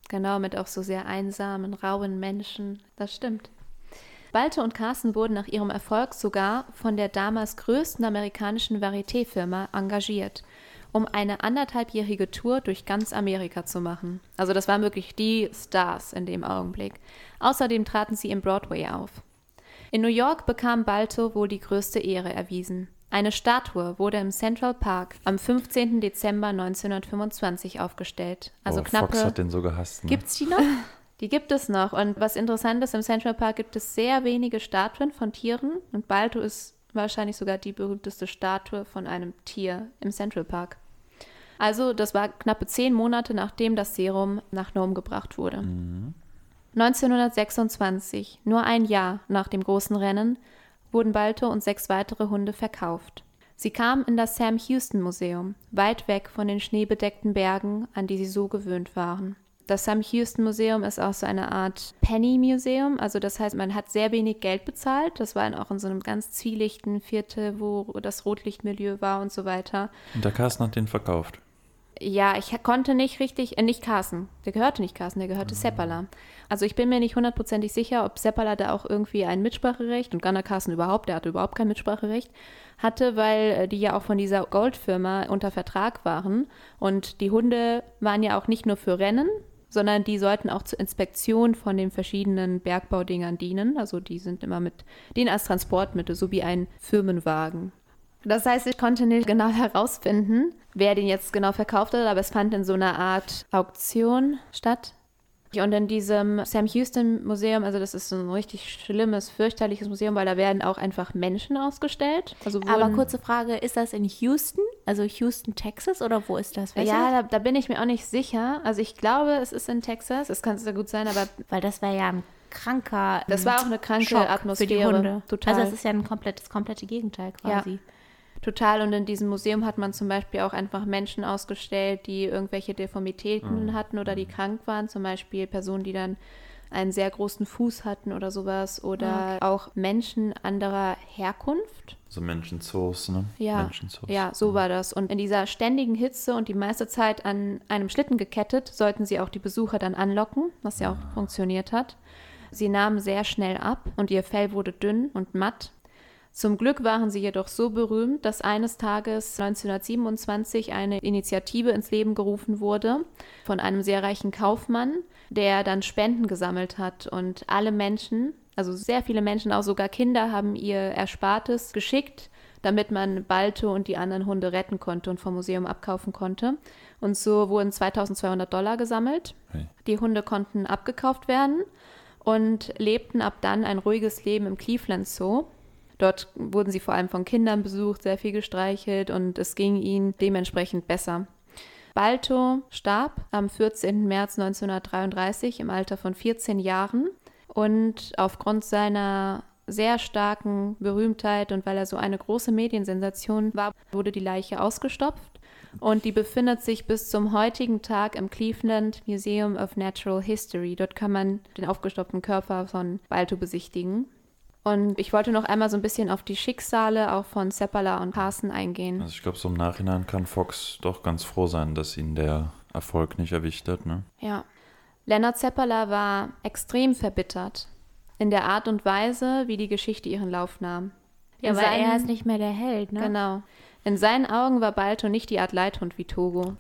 Genau, mit auch so sehr einsamen, rauen Menschen. Das stimmt. Balto und Carsten wurden nach ihrem Erfolg sogar von der damals größten amerikanischen Varieté-Firma engagiert, um eine anderthalbjährige Tour durch ganz Amerika zu machen. Also das waren wirklich die Stars in dem Augenblick. Außerdem traten sie im Broadway auf. In New York bekam Balto wohl die größte Ehre erwiesen. Eine Statue wurde im Central Park am 15. Dezember 1925 aufgestellt. Also Boah, knappe Fox hat den so gehasst. Ne? Gibt's die noch? [LAUGHS] die gibt es noch. Und was interessant ist, im Central Park gibt es sehr wenige Statuen von Tieren. Und Balto ist wahrscheinlich sogar die berühmteste Statue von einem Tier im Central Park. Also, das war knappe zehn Monate, nachdem das Serum nach Nome gebracht wurde. 1926, nur ein Jahr nach dem großen Rennen, wurden Balto und sechs weitere Hunde verkauft. Sie kamen in das Sam Houston Museum, weit weg von den schneebedeckten Bergen, an die sie so gewöhnt waren. Das Sam Houston Museum ist auch so eine Art Penny Museum, also das heißt, man hat sehr wenig Geld bezahlt. Das war auch in so einem ganz zwielichten Viertel, wo das Rotlichtmilieu war und so weiter. Und der Carsten hat den verkauft. Ja, ich konnte nicht richtig, äh, nicht Carsten, der gehörte nicht Carsten, der gehörte Seppala. Also ich bin mir nicht hundertprozentig sicher, ob Seppala da auch irgendwie ein Mitspracherecht und Gunnar Carsten überhaupt, der hatte überhaupt kein Mitspracherecht, hatte, weil äh, die ja auch von dieser Goldfirma unter Vertrag waren und die Hunde waren ja auch nicht nur für Rennen, sondern die sollten auch zur Inspektion von den verschiedenen Bergbaudingern dienen. Also die sind immer mit denen als Transportmittel, so wie ein Firmenwagen. Das heißt, ich konnte nicht genau [LAUGHS] herausfinden, wer den jetzt genau verkauft hat, aber es fand in so einer Art Auktion statt. Und in diesem Sam Houston Museum, also das ist so ein richtig schlimmes, fürchterliches Museum, weil da werden auch einfach Menschen ausgestellt. Also Aber kurze Frage, ist das in Houston? Also Houston, Texas oder wo ist das? Weißt ja, da, da bin ich mir auch nicht sicher. Also ich glaube, es ist in Texas. Es kann sehr gut sein, aber Weil das wäre ja ein kranker Das war auch eine kranke Schock Atmosphäre. für die Hunde. Total. Also das ist ja ein komplett, das komplette Gegenteil quasi. Total. Und in diesem Museum hat man zum Beispiel auch einfach Menschen ausgestellt, die irgendwelche Deformitäten hatten oder die krank waren. Zum Beispiel Personen, die dann einen sehr großen Fuß hatten oder sowas. Oder auch Menschen anderer Herkunft. So Menschenzoos, ne? Ja, Menschenzoos. ja, so war das. Und in dieser ständigen Hitze und die meiste Zeit an einem Schlitten gekettet, sollten sie auch die Besucher dann anlocken, was ja auch funktioniert hat. Sie nahmen sehr schnell ab und ihr Fell wurde dünn und matt. Zum Glück waren sie jedoch so berühmt, dass eines Tages 1927 eine Initiative ins Leben gerufen wurde von einem sehr reichen Kaufmann, der dann Spenden gesammelt hat und alle Menschen, also sehr viele Menschen, auch sogar Kinder, haben ihr Erspartes geschickt, damit man Balto und die anderen Hunde retten konnte und vom Museum abkaufen konnte. Und so wurden 2200 Dollar gesammelt. Hey. Die Hunde konnten abgekauft werden und lebten ab dann ein ruhiges Leben im Cleveland Zoo. Dort wurden sie vor allem von Kindern besucht, sehr viel gestreichelt und es ging ihnen dementsprechend besser. Balto starb am 14. März 1933 im Alter von 14 Jahren und aufgrund seiner sehr starken Berühmtheit und weil er so eine große Mediensensation war, wurde die Leiche ausgestopft und die befindet sich bis zum heutigen Tag im Cleveland Museum of Natural History. Dort kann man den aufgestopften Körper von Balto besichtigen. Und ich wollte noch einmal so ein bisschen auf die Schicksale auch von Seppala und Carson eingehen. Also ich glaube, so im Nachhinein kann Fox doch ganz froh sein, dass ihn der Erfolg nicht erwischt hat, ne? Ja. Leonard Seppala war extrem verbittert in der Art und Weise, wie die Geschichte ihren Lauf nahm. Ja, In weil seinen- er ist nicht mehr der Held, ne? Genau. In seinen Augen war Balto nicht die Art Leithund wie Togo.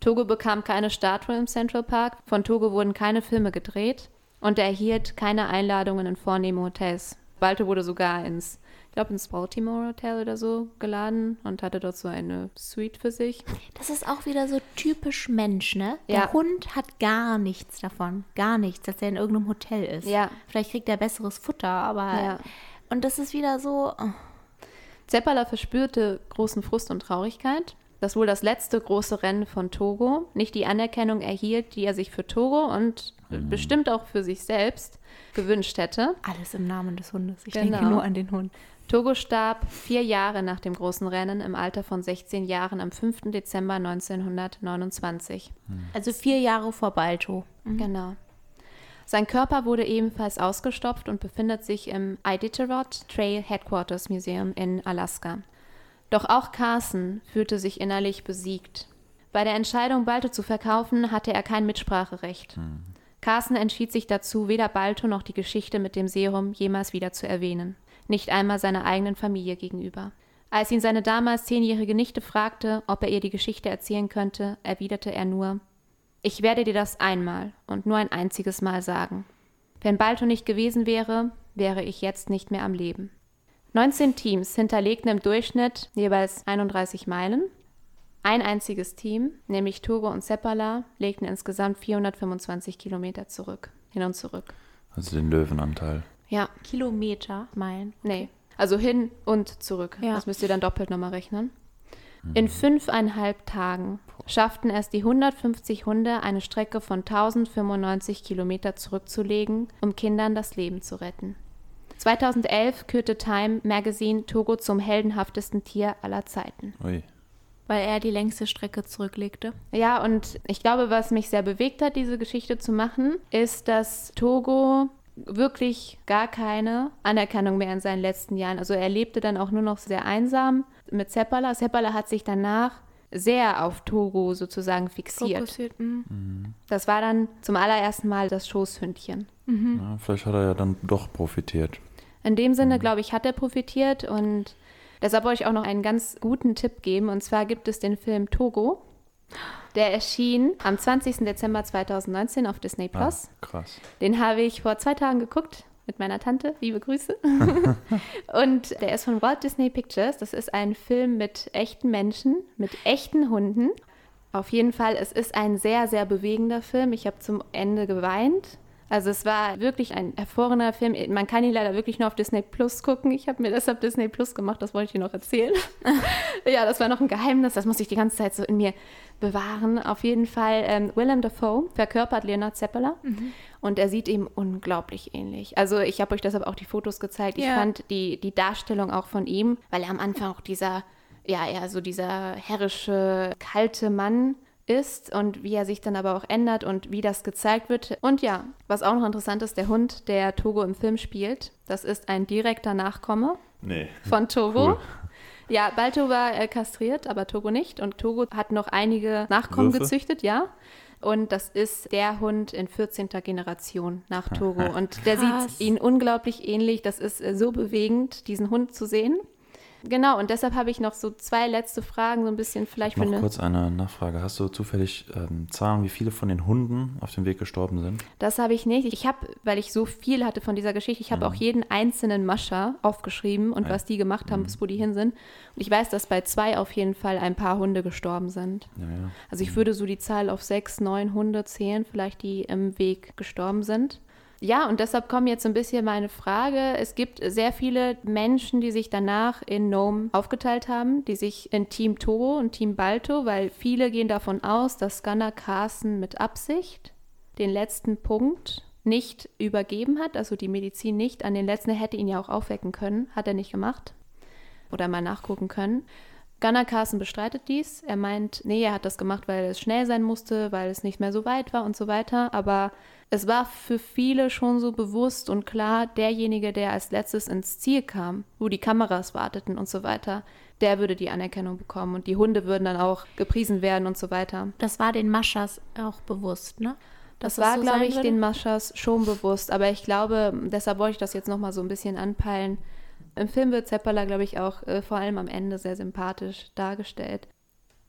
Togo bekam keine Statue im Central Park, von Togo wurden keine Filme gedreht und er erhielt keine Einladungen in vornehme Hotels. Balto wurde sogar ins, ich glaube, ins Baltimore Hotel oder so geladen und hatte dort so eine Suite für sich. Das ist auch wieder so typisch Mensch, ne? Der Ja. Hund hat gar nichts davon. Gar nichts, dass er in irgendeinem Hotel ist. Ja. Vielleicht kriegt er besseres Futter, aber. Ja. Und das ist wieder so. oh, Zeppala verspürte großen Frust und Traurigkeit, dass wohl das letzte große Rennen von Togo nicht die Anerkennung erhielt, die er sich für Togo und bestimmt auch für sich selbst gewünscht hätte. Alles im Namen des Hundes. Ich Genau. denke nur an den Hund. Togo starb vier Jahre nach dem großen Rennen im Alter von 16 Jahren am 5. Dezember 1929. Also vier Jahre vor Balto. Genau. Sein Körper wurde ebenfalls ausgestopft und befindet sich im Iditarod Trail Headquarters Museum in Alaska. Doch auch Carson fühlte sich innerlich besiegt. Bei der Entscheidung, Balto zu verkaufen, hatte er kein Mitspracherecht. Carsten entschied sich dazu, weder Balto noch die Geschichte mit dem Serum jemals wieder zu erwähnen. Nicht einmal seiner eigenen Familie gegenüber. Als ihn seine damals zehnjährige Nichte fragte, ob er ihr die Geschichte erzählen könnte, erwiderte er nur: Ich werde dir das einmal und nur ein einziges Mal sagen. Wenn Balto nicht gewesen wäre, wäre ich jetzt nicht mehr am Leben. 19 Teams hinterlegten im Durchschnitt jeweils 31 Meilen. Ein einziges Team, nämlich Togo und Seppala, legten insgesamt 425 Kilometer zurück, hin und zurück. Also den Löwenanteil. Ja, Kilometer, Meilen. nee. Also hin und zurück. Ja. Das müsst ihr dann doppelt nochmal rechnen. In fünfeinhalb Tagen schafften es die 150 Hunde, eine Strecke von 1095 Kilometer zurückzulegen, um Kindern das Leben zu retten. 2011 kürte Time Magazine Togo zum heldenhaftesten Tier aller Zeiten. Ui. Weil er die längste Strecke zurücklegte. Ja, und ich glaube, was mich sehr bewegt hat, diese Geschichte zu machen, ist, dass Togo wirklich gar keine Anerkennung mehr in seinen letzten Jahren. Also er lebte dann auch nur noch sehr einsam mit Seppala. Seppala hat sich danach sehr auf Togo sozusagen fixiert. Fokussiert. mhm. Das war dann zum allerersten Mal das Schoßhündchen. Ja, vielleicht hat er ja dann doch profitiert. In dem Sinne, glaube ich, hat er profitiert und deshalb wollte ich auch noch einen ganz guten Tipp geben. Und zwar gibt es den Film Togo. Der erschien am 20. Dezember 2019 auf Disney Ah, Plus. krass. Den habe ich vor zwei Tagen geguckt mit meiner Tante. Liebe Grüße. [LAUGHS] und der ist von Walt Disney Pictures. Das ist ein Film mit echten Menschen, mit echten Hunden. Auf jeden Fall, es ist ein sehr, sehr bewegender Film. Ich habe zum Ende geweint. Also es war wirklich ein hervorragender Film. Man kann ihn leider wirklich nur auf Disney Plus gucken. Ich habe mir deshalb Disney Plus gemacht, das wollte ich dir noch erzählen. [LAUGHS] ja, das war noch ein Geheimnis, das muss ich die ganze Zeit so in mir bewahren. Auf jeden Fall, ähm, Willem Dafoe verkörpert Leonard Zeppela und er sieht ihm unglaublich ähnlich. Also ich habe euch deshalb auch die Fotos gezeigt. Ich Ja. fand die, die Darstellung auch von ihm, weil er am Anfang auch dieser, ja, eher so dieser herrische, kalte Mann ist und wie er sich dann aber auch ändert und wie das gezeigt wird. Und ja, was auch noch interessant ist, der Hund, der Togo im Film spielt, das ist ein direkter Nachkomme Nee. von Togo. Cool. Ja, Balto war äh, kastriert, aber Togo nicht. Und Togo hat noch einige Nachkommen Würfe? gezüchtet, ja. Und das ist der Hund in 14. Generation nach Togo. [LAUGHS] Und der Krass. sieht ihn unglaublich ähnlich. Das ist äh, so bewegend, diesen Hund zu sehen. Genau, und deshalb habe ich noch so zwei letzte Fragen, so ein bisschen vielleicht Noch eine. kurz eine Nachfrage. Hast du zufällig ähm, Zahlen, wie viele von den Hunden auf dem Weg gestorben sind? Das habe ich nicht. Ich habe, weil ich so viel hatte von dieser Geschichte, ich habe auch jeden einzelnen Mascher aufgeschrieben und Mhm. Ja. was die gemacht haben, bis wo die hin sind. Und ich weiß, dass bei zwei auf jeden Fall ein paar Hunde gestorben sind. Ja, ja. Also ich würde so die Zahl auf sechs, neun Hunde zählen, vielleicht die im Weg gestorben sind. Ja, und deshalb kommt jetzt so ein bisschen meine Frage. Es gibt sehr viele Menschen, die sich danach in Nome aufgeteilt haben, die sich in Team Togo und Team Balto, weil viele gehen davon aus, dass Gunnar Carson mit Absicht den letzten Punkt nicht übergeben hat, also die Medizin nicht an den letzten, er hätte ihn ja auch aufwecken können, hat er nicht gemacht oder mal nachgucken können. Gunnar Carson bestreitet dies. Er meint, nee, er hat das gemacht, weil es schnell sein musste, weil es nicht mehr so weit war und so weiter. Aber es war für viele schon so bewusst und klar, derjenige, der als letztes ins Ziel kam, wo die Kameras warteten und so weiter, der würde die Anerkennung bekommen und die Hunde würden dann auch gepriesen werden und so weiter. Das war den Maschas auch bewusst, ne? Das Dass es war, so glaube ich, würde? den Maschas schon bewusst. Aber ich glaube, deshalb wollte ich das jetzt nochmal so ein bisschen anpeilen. Im Film wird Zeppala, glaube ich, auch äh, vor allem am Ende sehr sympathisch dargestellt.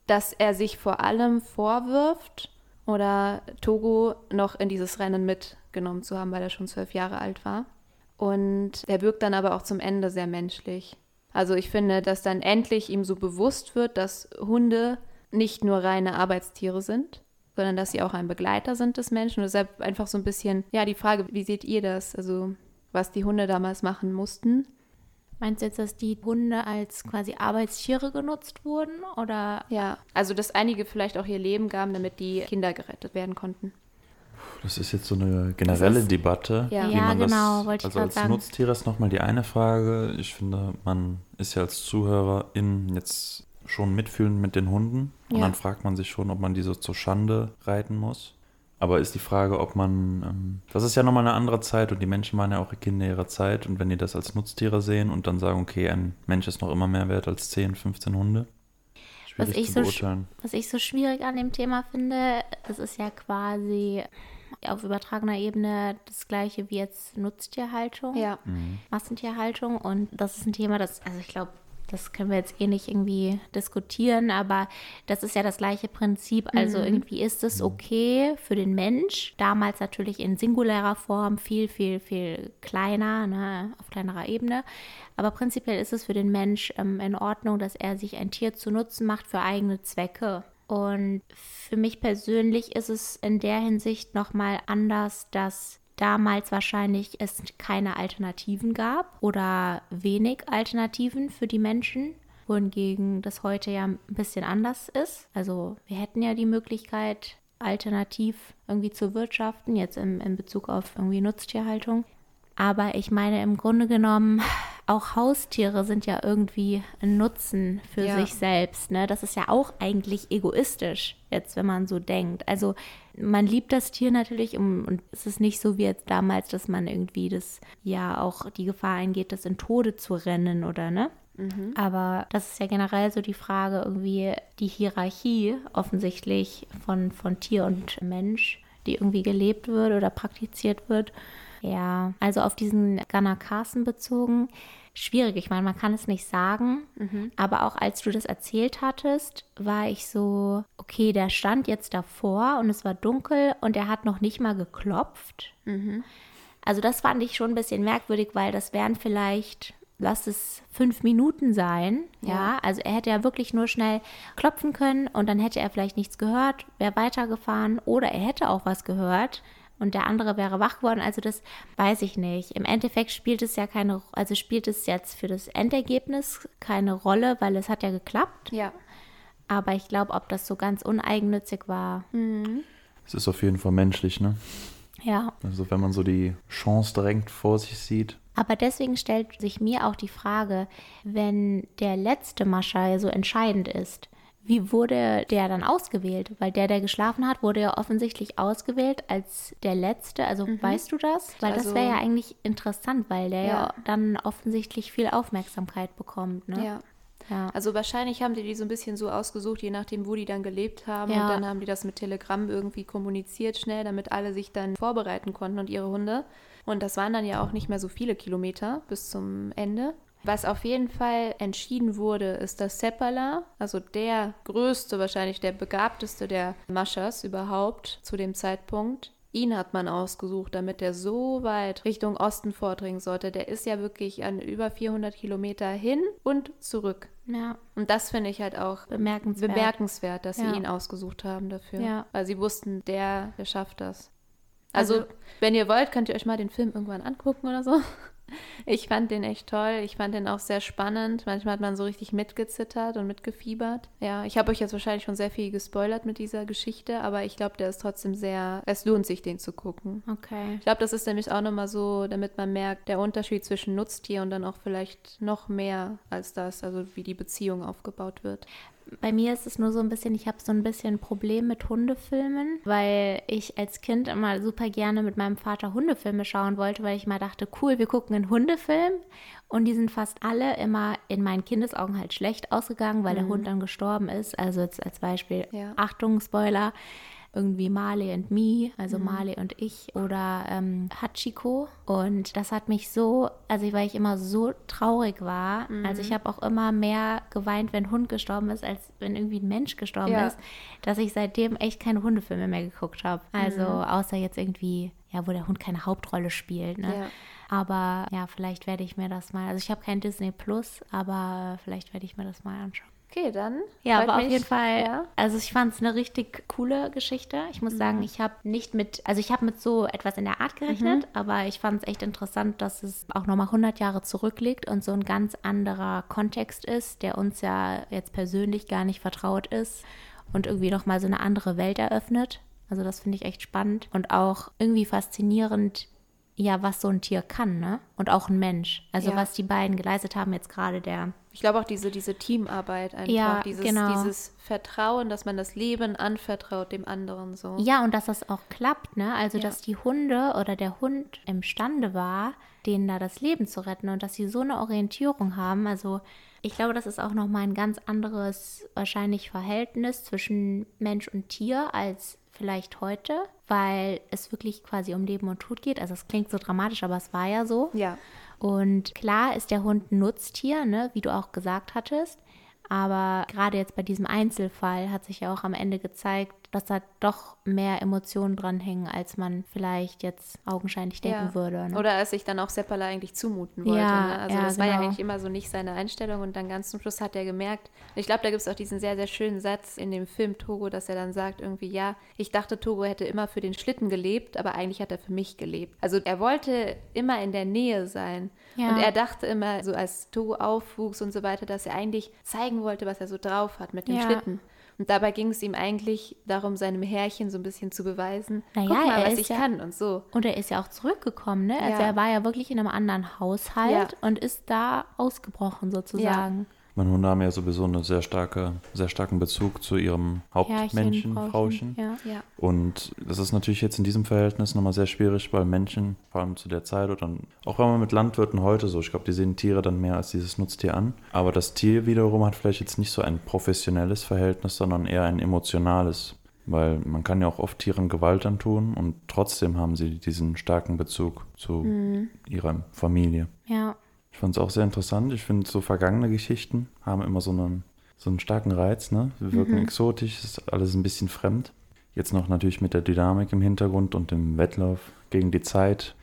Dass er sich vor allem vorwirft oder Togo noch in dieses Rennen mitgenommen zu haben, weil er schon zwölf Jahre alt war. Und er wirkt dann aber auch zum Ende sehr menschlich. Also ich finde, dass dann endlich ihm so bewusst wird, dass Hunde nicht nur reine Arbeitstiere sind, sondern dass sie auch ein Begleiter sind des Menschen. Und deshalb einfach so ein bisschen, ja, die Frage, wie seht ihr das? Also, was die Hunde damals machen mussten. Meinst du jetzt, dass die Hunde als quasi Arbeitstiere genutzt wurden? Oder Ja, also dass einige vielleicht auch ihr Leben gaben, damit die Kinder gerettet werden konnten. Das ist jetzt so eine generelle Das ist- Debatte. Ja. wie Ja, man genau, das, wollte ich Also grad als sagen. Nutztier ist nochmal die eine Frage. Ich finde, man ist ja als Zuhörerin jetzt schon mitfühlend mit den Hunden. Und Ja. dann fragt man sich schon, ob man diese zur Schande reiten muss. Aber ist die Frage, ob man, ähm, das ist ja nochmal eine andere Zeit und die Menschen waren ja auch Kinder ihrer Zeit und wenn die das als Nutztiere sehen und dann sagen, okay, ein Mensch ist noch immer mehr wert als 10, 15 Hunde. Was ich, zu so, was ich so schwierig an dem Thema finde, es ist ja quasi auf übertragener Ebene das gleiche wie jetzt Nutztierhaltung, Ja. Massentierhaltung. Und das ist ein Thema, das, also ich glaube, das können wir jetzt eh nicht irgendwie diskutieren, aber das ist ja das gleiche Prinzip. Also irgendwie ist es okay für den Mensch, damals natürlich in singulärer Form, viel, viel, viel kleiner, ne, auf kleinerer Ebene. Aber prinzipiell ist es für den Mensch ähm, in Ordnung, dass er sich ein Tier zu Nutzen macht für eigene Zwecke. Und für mich persönlich ist es in der Hinsicht nochmal anders, dass damals wahrscheinlich es keine Alternativen gab oder wenig Alternativen für die Menschen, wohingegen das heute ja ein bisschen anders ist. Also wir hätten ja die Möglichkeit, alternativ irgendwie zu wirtschaften, jetzt im, in Bezug auf irgendwie Nutztierhaltung. Aber ich meine, im Grunde genommen, auch Haustiere sind ja irgendwie ein Nutzen für Ja. sich selbst. Ne? Das ist ja auch eigentlich egoistisch, jetzt wenn man so denkt. Also man liebt das Tier natürlich um, und es ist nicht so wie jetzt damals, dass man irgendwie das ja auch die Gefahr eingeht, das in Tode zu rennen oder ne? Aber das ist ja generell so die Frage, irgendwie die Hierarchie offensichtlich von, von Tier und Mensch, die irgendwie gelebt wird oder praktiziert wird. Ja, also auf diesen Gunnar Carson bezogen, schwierig. Ich meine, man kann es nicht sagen, aber auch als du das erzählt hattest, war ich so, okay, der stand jetzt davor und es war dunkel und er hat noch nicht mal geklopft. Also das fand ich schon ein bisschen merkwürdig, weil das wären vielleicht, lass es fünf Minuten sein. Ja. Ja. also er hätte ja wirklich nur schnell klopfen können und dann hätte er vielleicht nichts gehört, wäre weitergefahren oder er hätte auch was gehört und der andere wäre wach geworden. Also das weiß ich nicht. Im Endeffekt spielt es ja keine, also spielt es jetzt für das Endergebnis keine Rolle, weil es hat ja geklappt. Ja. Aber ich glaube, ob das so ganz uneigennützig war, Es ist auf jeden Fall menschlich, ne? ja. Also wenn man so die Chance direkt vor sich sieht. Aber deswegen stellt sich mir auch die Frage, wenn der letzte Mascha ja so entscheidend ist, wie wurde der dann ausgewählt? Weil der, der geschlafen hat, wurde ja offensichtlich ausgewählt als der letzte. Also weißt du das? Weil das Also- wäre ja eigentlich interessant, weil der ja. Ja. dann offensichtlich viel Aufmerksamkeit bekommt. Ne? Ja. Ja. Also wahrscheinlich haben die die so ein bisschen so ausgesucht, je nachdem, wo die dann gelebt haben. Ja. Und dann haben die das mit Telegram irgendwie kommuniziert schnell, damit alle sich dann vorbereiten konnten und ihre Hunde. Und das waren dann ja auch nicht mehr so viele Kilometer bis zum Ende. Was auf jeden Fall entschieden wurde, ist, dass Seppala, also der größte, wahrscheinlich der begabteste der Maschas überhaupt zu dem Zeitpunkt, ihn hat man ausgesucht, damit er so weit Richtung Osten vordringen sollte. Der ist ja wirklich an über 400 Kilometer hin und zurück. ja, Und das finde ich halt auch bemerkenswert. bemerkenswert, dass Ja. sie ihn ausgesucht haben dafür. Ja. Weil sie wussten, der, der schafft das. Also, Also- wenn ihr wollt, könnt ihr euch mal den Film irgendwann angucken oder so. Ich fand den echt toll. Ich fand den auch sehr spannend. Manchmal hat man so richtig mitgezittert und mitgefiebert. Ja, ich habe euch jetzt wahrscheinlich schon sehr viel gespoilert mit dieser Geschichte, aber ich glaube, der ist trotzdem sehr. Es lohnt sich, den zu gucken. Okay. Ich glaube, das ist nämlich auch nochmal so, damit man merkt, der Unterschied zwischen Nutztier und dann auch vielleicht noch mehr als das, also wie die Beziehung aufgebaut wird. Bei mir ist es nur so ein bisschen, ich habe so ein bisschen ein Problem mit Hundefilmen, weil ich als Kind immer super gerne mit meinem Vater Hundefilme schauen wollte, weil ich mal dachte, cool, wir gucken einen Hundefilm. Und die sind fast alle immer in meinen Kindesaugen halt schlecht ausgegangen, weil der Hund dann gestorben ist. Also jetzt als Beispiel, Ja. Achtung, Spoiler, irgendwie Marley and Me, also Marley und ich oder ähm, Hachiko. Und das hat mich so, also weil ich immer so traurig war. Also ich habe auch immer mehr geweint, wenn ein Hund gestorben ist, als wenn irgendwie ein Mensch gestorben Ja. ist, dass ich seitdem echt keine Hundefilme mehr geguckt habe. Also außer jetzt irgendwie, ja, wo der Hund keine Hauptrolle spielt. Ne? Ja. Aber ja, vielleicht werde ich mir das mal, also ich habe kein Disney Plus, aber vielleicht werde ich mir das mal anschauen. Okay, dann. Ja, aber auf mich. jeden Fall. Ja. Also ich fand es eine richtig coole Geschichte. Ich muss sagen, ich habe nicht mit, also ich habe mit so etwas in der Art gerechnet, aber ich fand es echt interessant, dass es auch nochmal 100 Jahre zurückliegt und so ein ganz anderer Kontext ist, der uns ja jetzt persönlich gar nicht vertraut ist und irgendwie nochmal so eine andere Welt eröffnet. Also das finde ich echt spannend und auch irgendwie faszinierend, ja, was so ein Tier kann, ne? Und auch ein Mensch. Also Ja. was die beiden geleistet haben, jetzt gerade der Ich glaube auch diese, diese Teamarbeit einfach, Ja, dieses, genau. dieses Vertrauen, dass man das Leben anvertraut dem anderen so. Ja, und dass das auch klappt, ne? Also, Ja. dass die Hunde oder der Hund imstande war, denen da das Leben zu retten und dass sie so eine Orientierung haben. Also, Ich glaube, das ist auch nochmal ein ganz anderes wahrscheinlich Verhältnis zwischen Mensch und Tier als vielleicht heute, weil es wirklich quasi um Leben und Tod geht. Also es klingt so dramatisch, aber es war ja so. Ja. Und klar ist der Hund ein Nutztier, ne, wie du auch gesagt hattest. Aber gerade jetzt bei diesem Einzelfall hat sich ja auch am Ende gezeigt, dass da doch mehr Emotionen dranhängen, als man vielleicht jetzt augenscheinlich denken ja. würde. Ne? Oder als sich dann auch Seppala eigentlich zumuten wollte. Ja, ne? Also ja, das war ja genau. eigentlich immer so nicht seine Einstellung und dann ganz zum Schluss hat er gemerkt, ich glaube, da gibt es auch diesen sehr, sehr schönen Satz in dem Film Togo, dass er dann sagt irgendwie, ja, ich dachte, Togo hätte immer für den Schlitten gelebt, aber eigentlich hat er für mich gelebt. Also er wollte immer in der Nähe sein. Ja. Und er dachte immer, so als Togo aufwuchs und so weiter, dass er eigentlich zeigen wollte, was er so drauf hat mit dem Ja. Schlitten. Und dabei ging es ihm eigentlich darum, seinem Härchen so ein bisschen zu beweisen, Naja, guck mal, er was ich ja- kann und so. Und er ist ja auch zurückgekommen, ne? Also Ja. er war ja wirklich in einem anderen Haushalt und ist da ausgebrochen sozusagen. Meine Hunde haben ja sowieso einen sehr, starke, sehr starken Bezug zu ihrem Hauptmenschen, Herrchen, Frauchen. Ja. Ja. Und das ist natürlich jetzt in diesem Verhältnis nochmal sehr schwierig, weil Menschen, vor allem zu der Zeit oder auch wenn man mit Landwirten heute so, ich glaube, die sehen Tiere dann mehr als dieses Nutztier an. Aber das Tier wiederum hat vielleicht jetzt nicht so ein professionelles Verhältnis, sondern eher ein emotionales. Weil man kann ja auch oft Tieren Gewalt antun und trotzdem haben sie diesen starken Bezug zu ihrer Familie. ja. Ich fand es auch sehr interessant. Ich finde, so vergangene Geschichten haben immer so einen, so einen starken Reiz. Ne? Wir wirken exotisch, ist alles ein bisschen fremd. Jetzt noch natürlich mit der Dynamik im Hintergrund und dem Wettlauf gegen die Zeit.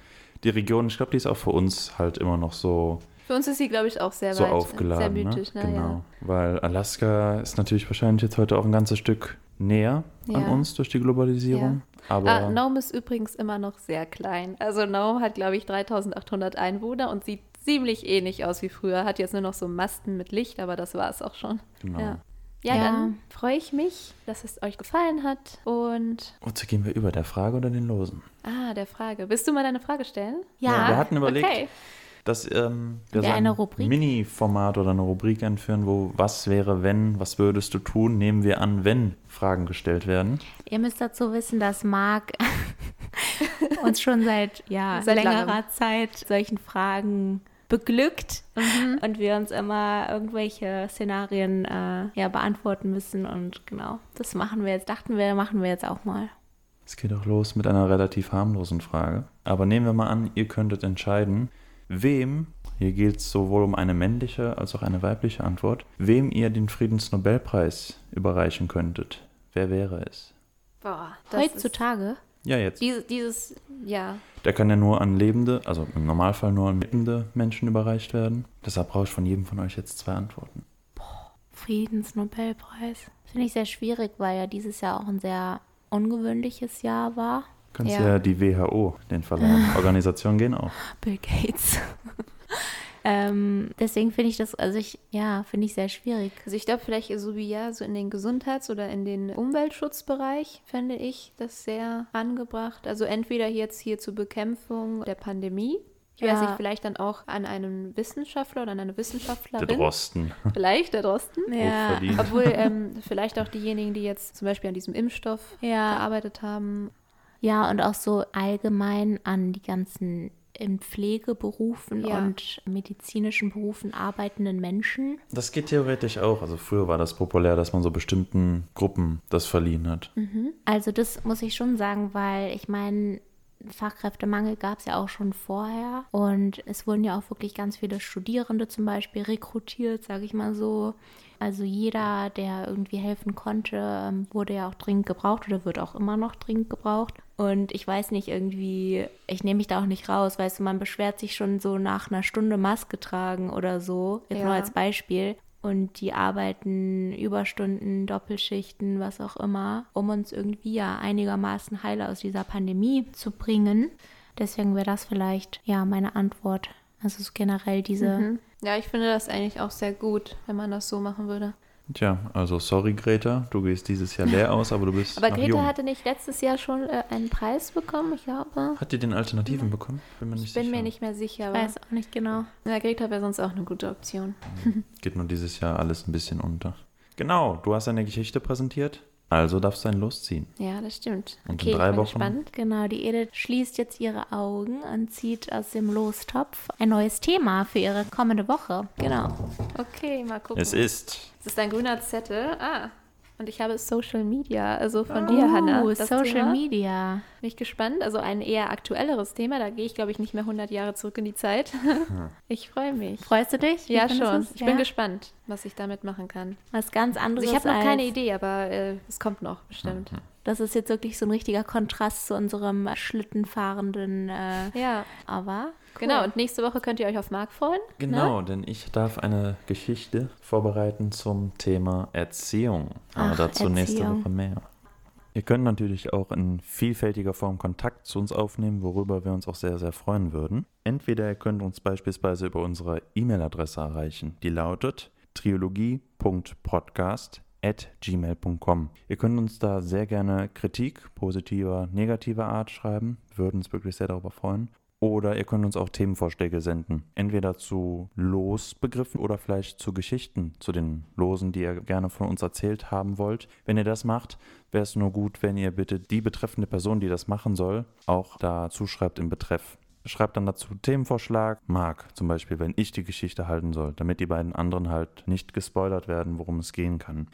Die Region, ich glaube, die ist auch für uns halt immer noch so, Für uns ist sie, glaube ich, auch sehr so weit, aufgeladen. sehr mythisch. ne? Ne? Genau. Ja. Weil Alaska ist natürlich wahrscheinlich jetzt heute auch ein ganzes Stück näher an Ja. uns durch die Globalisierung. Aber Ah, Nome ist übrigens immer noch sehr klein. Also Nome hat, glaube ich, 3800 Einwohner und sieht ziemlich ähnlich aus wie früher. Hat jetzt nur noch so Masten mit Licht, aber das war es auch schon. genau. Ja. Ja, Ja. dann freue ich mich, dass es euch gefallen hat. Und, Wozu gehen wir über? Der Frage oder den Losen? ah, der Frage. Willst du mal deine Frage stellen? Ja. wir hatten überlegt, Okay. dass ähm, wir Ja, so eine ein Rubrik. Mini-Format oder eine Rubrik einführen, wo was wäre, wenn, was würdest du tun, nehmen wir an, wenn Fragen gestellt werden. Ihr müsst dazu wissen, dass Marc [LAUGHS] uns schon seit, ja, Seit längerer langem. Zeit solchen Fragen beglückt und wir uns immer irgendwelche Szenarien äh, ja, beantworten müssen. Und genau, das machen wir jetzt, dachten wir, machen wir jetzt auch mal. Es geht auch los mit einer relativ harmlosen Frage. Aber nehmen wir mal an, ihr könntet entscheiden, wem, hier geht es sowohl um eine männliche als auch eine weibliche Antwort, wem ihr den Friedensnobelpreis überreichen könntet. Wer wäre es? Boah, das ist, Heutzutage? Ja, jetzt. dieses, dieses, ja. Der kann ja nur an lebende, also im Normalfall nur an lebende Menschen überreicht werden. Deshalb brauche ich von jedem von euch jetzt zwei Antworten. Friedensnobelpreis. Finde ich sehr schwierig, weil ja dieses Jahr auch ein sehr ungewöhnliches Jahr war. Kannst Ja. ja, die WHO den verleihen. [LAUGHS] Organisationen gehen auch. Bill Gates. Ähm, deswegen finde ich das, also ich, ja, finde ich sehr schwierig. Also ich glaube vielleicht so wie ja, so in den Gesundheits- oder in den Umweltschutzbereich fände ich das sehr angebracht. Also entweder jetzt hier zur Bekämpfung der Pandemie. Ich weiß Ja. nicht, vielleicht dann auch an einen Wissenschaftler oder an eine Der Wissenschaftlerin. Drosten. [LAUGHS] Vielleicht der Drosten. Ja. Obwohl [LAUGHS] ähm, vielleicht auch diejenigen, die jetzt zum Beispiel an diesem Impfstoff Ja. gearbeitet haben. ja, und auch so allgemein an die ganzen in Pflegeberufen Ja. und medizinischen Berufen arbeitenden Menschen. Das geht theoretisch auch. Also früher war das populär, dass man so bestimmten Gruppen das verliehen hat. Also das muss ich schon sagen, weil ich meine, Fachkräftemangel gab es ja auch schon vorher und es wurden ja auch wirklich ganz viele Studierende zum Beispiel rekrutiert, sage ich mal so. Also jeder, der irgendwie helfen konnte, ähm, wurde ja auch dringend gebraucht oder wird auch immer noch dringend gebraucht. Und ich weiß nicht, irgendwie, ich nehme mich da auch nicht raus, weißt du, man beschwert sich schon so nach einer Stunde Maske tragen oder so, jetzt Ja. nur als Beispiel. Und die arbeiten Überstunden, Doppelschichten, was auch immer, um uns irgendwie ja einigermaßen heile aus dieser Pandemie zu bringen. Deswegen wäre das vielleicht ja meine Antwort. Also so generell diese. Mhm. Ja, ich finde das eigentlich auch sehr gut, wenn man das so machen würde. Tja, also sorry Greta, du gehst dieses Jahr leer aus, aber du bist Aber noch Greta jung. hatte nicht letztes Jahr schon äh, einen Preis bekommen, ich glaube. Hat die den Alternativen bekommen? Bin mir nicht Ich bin sicher. mir nicht mehr sicher, Ich aber weiß auch nicht genau. ja, Greta wäre sonst auch eine gute Option. Geht nur dieses Jahr alles ein bisschen unter. Genau, du hast eine Geschichte präsentiert. Also darfst du ein losziehen. Ja, das stimmt. Und okay, in drei ich bin Wochen? gespannt. Genau, die Edith schließt jetzt ihre Augen und zieht aus dem Lostopf ein neues Thema für ihre kommende Woche. Genau. Okay, mal gucken. Es ist Es ist ein grüner Zettel. Ah, und ich habe Social Media, also von dir, Hannah. Oh, das Social Thema. Media. Bin ich gespannt. Also ein eher aktuelleres Thema. Da gehe ich, glaube ich, nicht mehr 100 Jahre zurück in die Zeit. [LAUGHS] ich freue mich. Freust du dich? Wie Ja, schon. Ich Ja? bin gespannt, was ich damit machen kann. Was ganz anderes. Also ich habe noch als- keine Idee, aber äh, es kommt noch, bestimmt. Das ist jetzt wirklich so ein richtiger Kontrast zu unserem schlittenfahrenden. Äh, Ja, aber cool. genau. Und nächste Woche könnt ihr euch auf Marc freuen. Genau, denn ich darf eine Geschichte vorbereiten zum Thema Erziehung. Aber Ach, dazu nächste Erziehung. Woche mehr. Ihr könnt natürlich auch in vielfältiger Form Kontakt zu uns aufnehmen, worüber wir uns auch sehr, sehr freuen würden. Entweder ihr könnt uns beispielsweise über unsere E-Mail-Adresse erreichen, die lautet triologie.podcast.gmail.com. Ihr könnt uns da sehr gerne Kritik, positiver, negativer Art schreiben, Wir würden uns wirklich sehr darüber freuen. Oder ihr könnt uns auch Themenvorschläge senden. Entweder zu Losbegriffen oder vielleicht zu Geschichten, zu den Losen, die ihr gerne von uns erzählt haben wollt. Wenn ihr das macht, wäre es nur gut, wenn ihr bitte die betreffende Person, die das machen soll, auch da zuschreibt im Betreff. Schreibt dann dazu Themenvorschlag, Marc zum Beispiel, wenn ich die Geschichte halten soll, damit die beiden anderen halt nicht gespoilert werden, worum es gehen kann.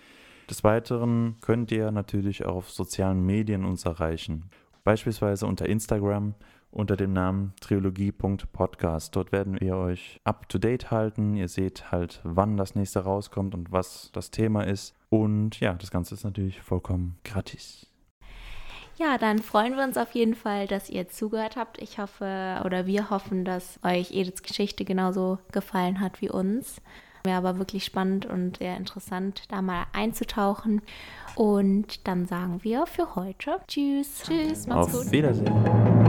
Des Weiteren könnt ihr natürlich auch auf sozialen Medien uns erreichen. Beispielsweise unter Instagram unter dem Namen triologie.podcast. Dort werden wir euch up to date halten. Ihr seht halt, wann das nächste rauskommt und was das Thema ist. Und ja, das Ganze ist natürlich vollkommen gratis. Ja, dann freuen wir uns auf jeden Fall, dass ihr zugehört habt. Ich hoffe oder wir hoffen, dass euch Ediths Geschichte genauso gefallen hat wie uns. Wäre aber wirklich spannend und sehr interessant, da mal einzutauchen. Und dann sagen wir für heute Tschüss. Tschüss, macht's Auf gut. Wiedersehen.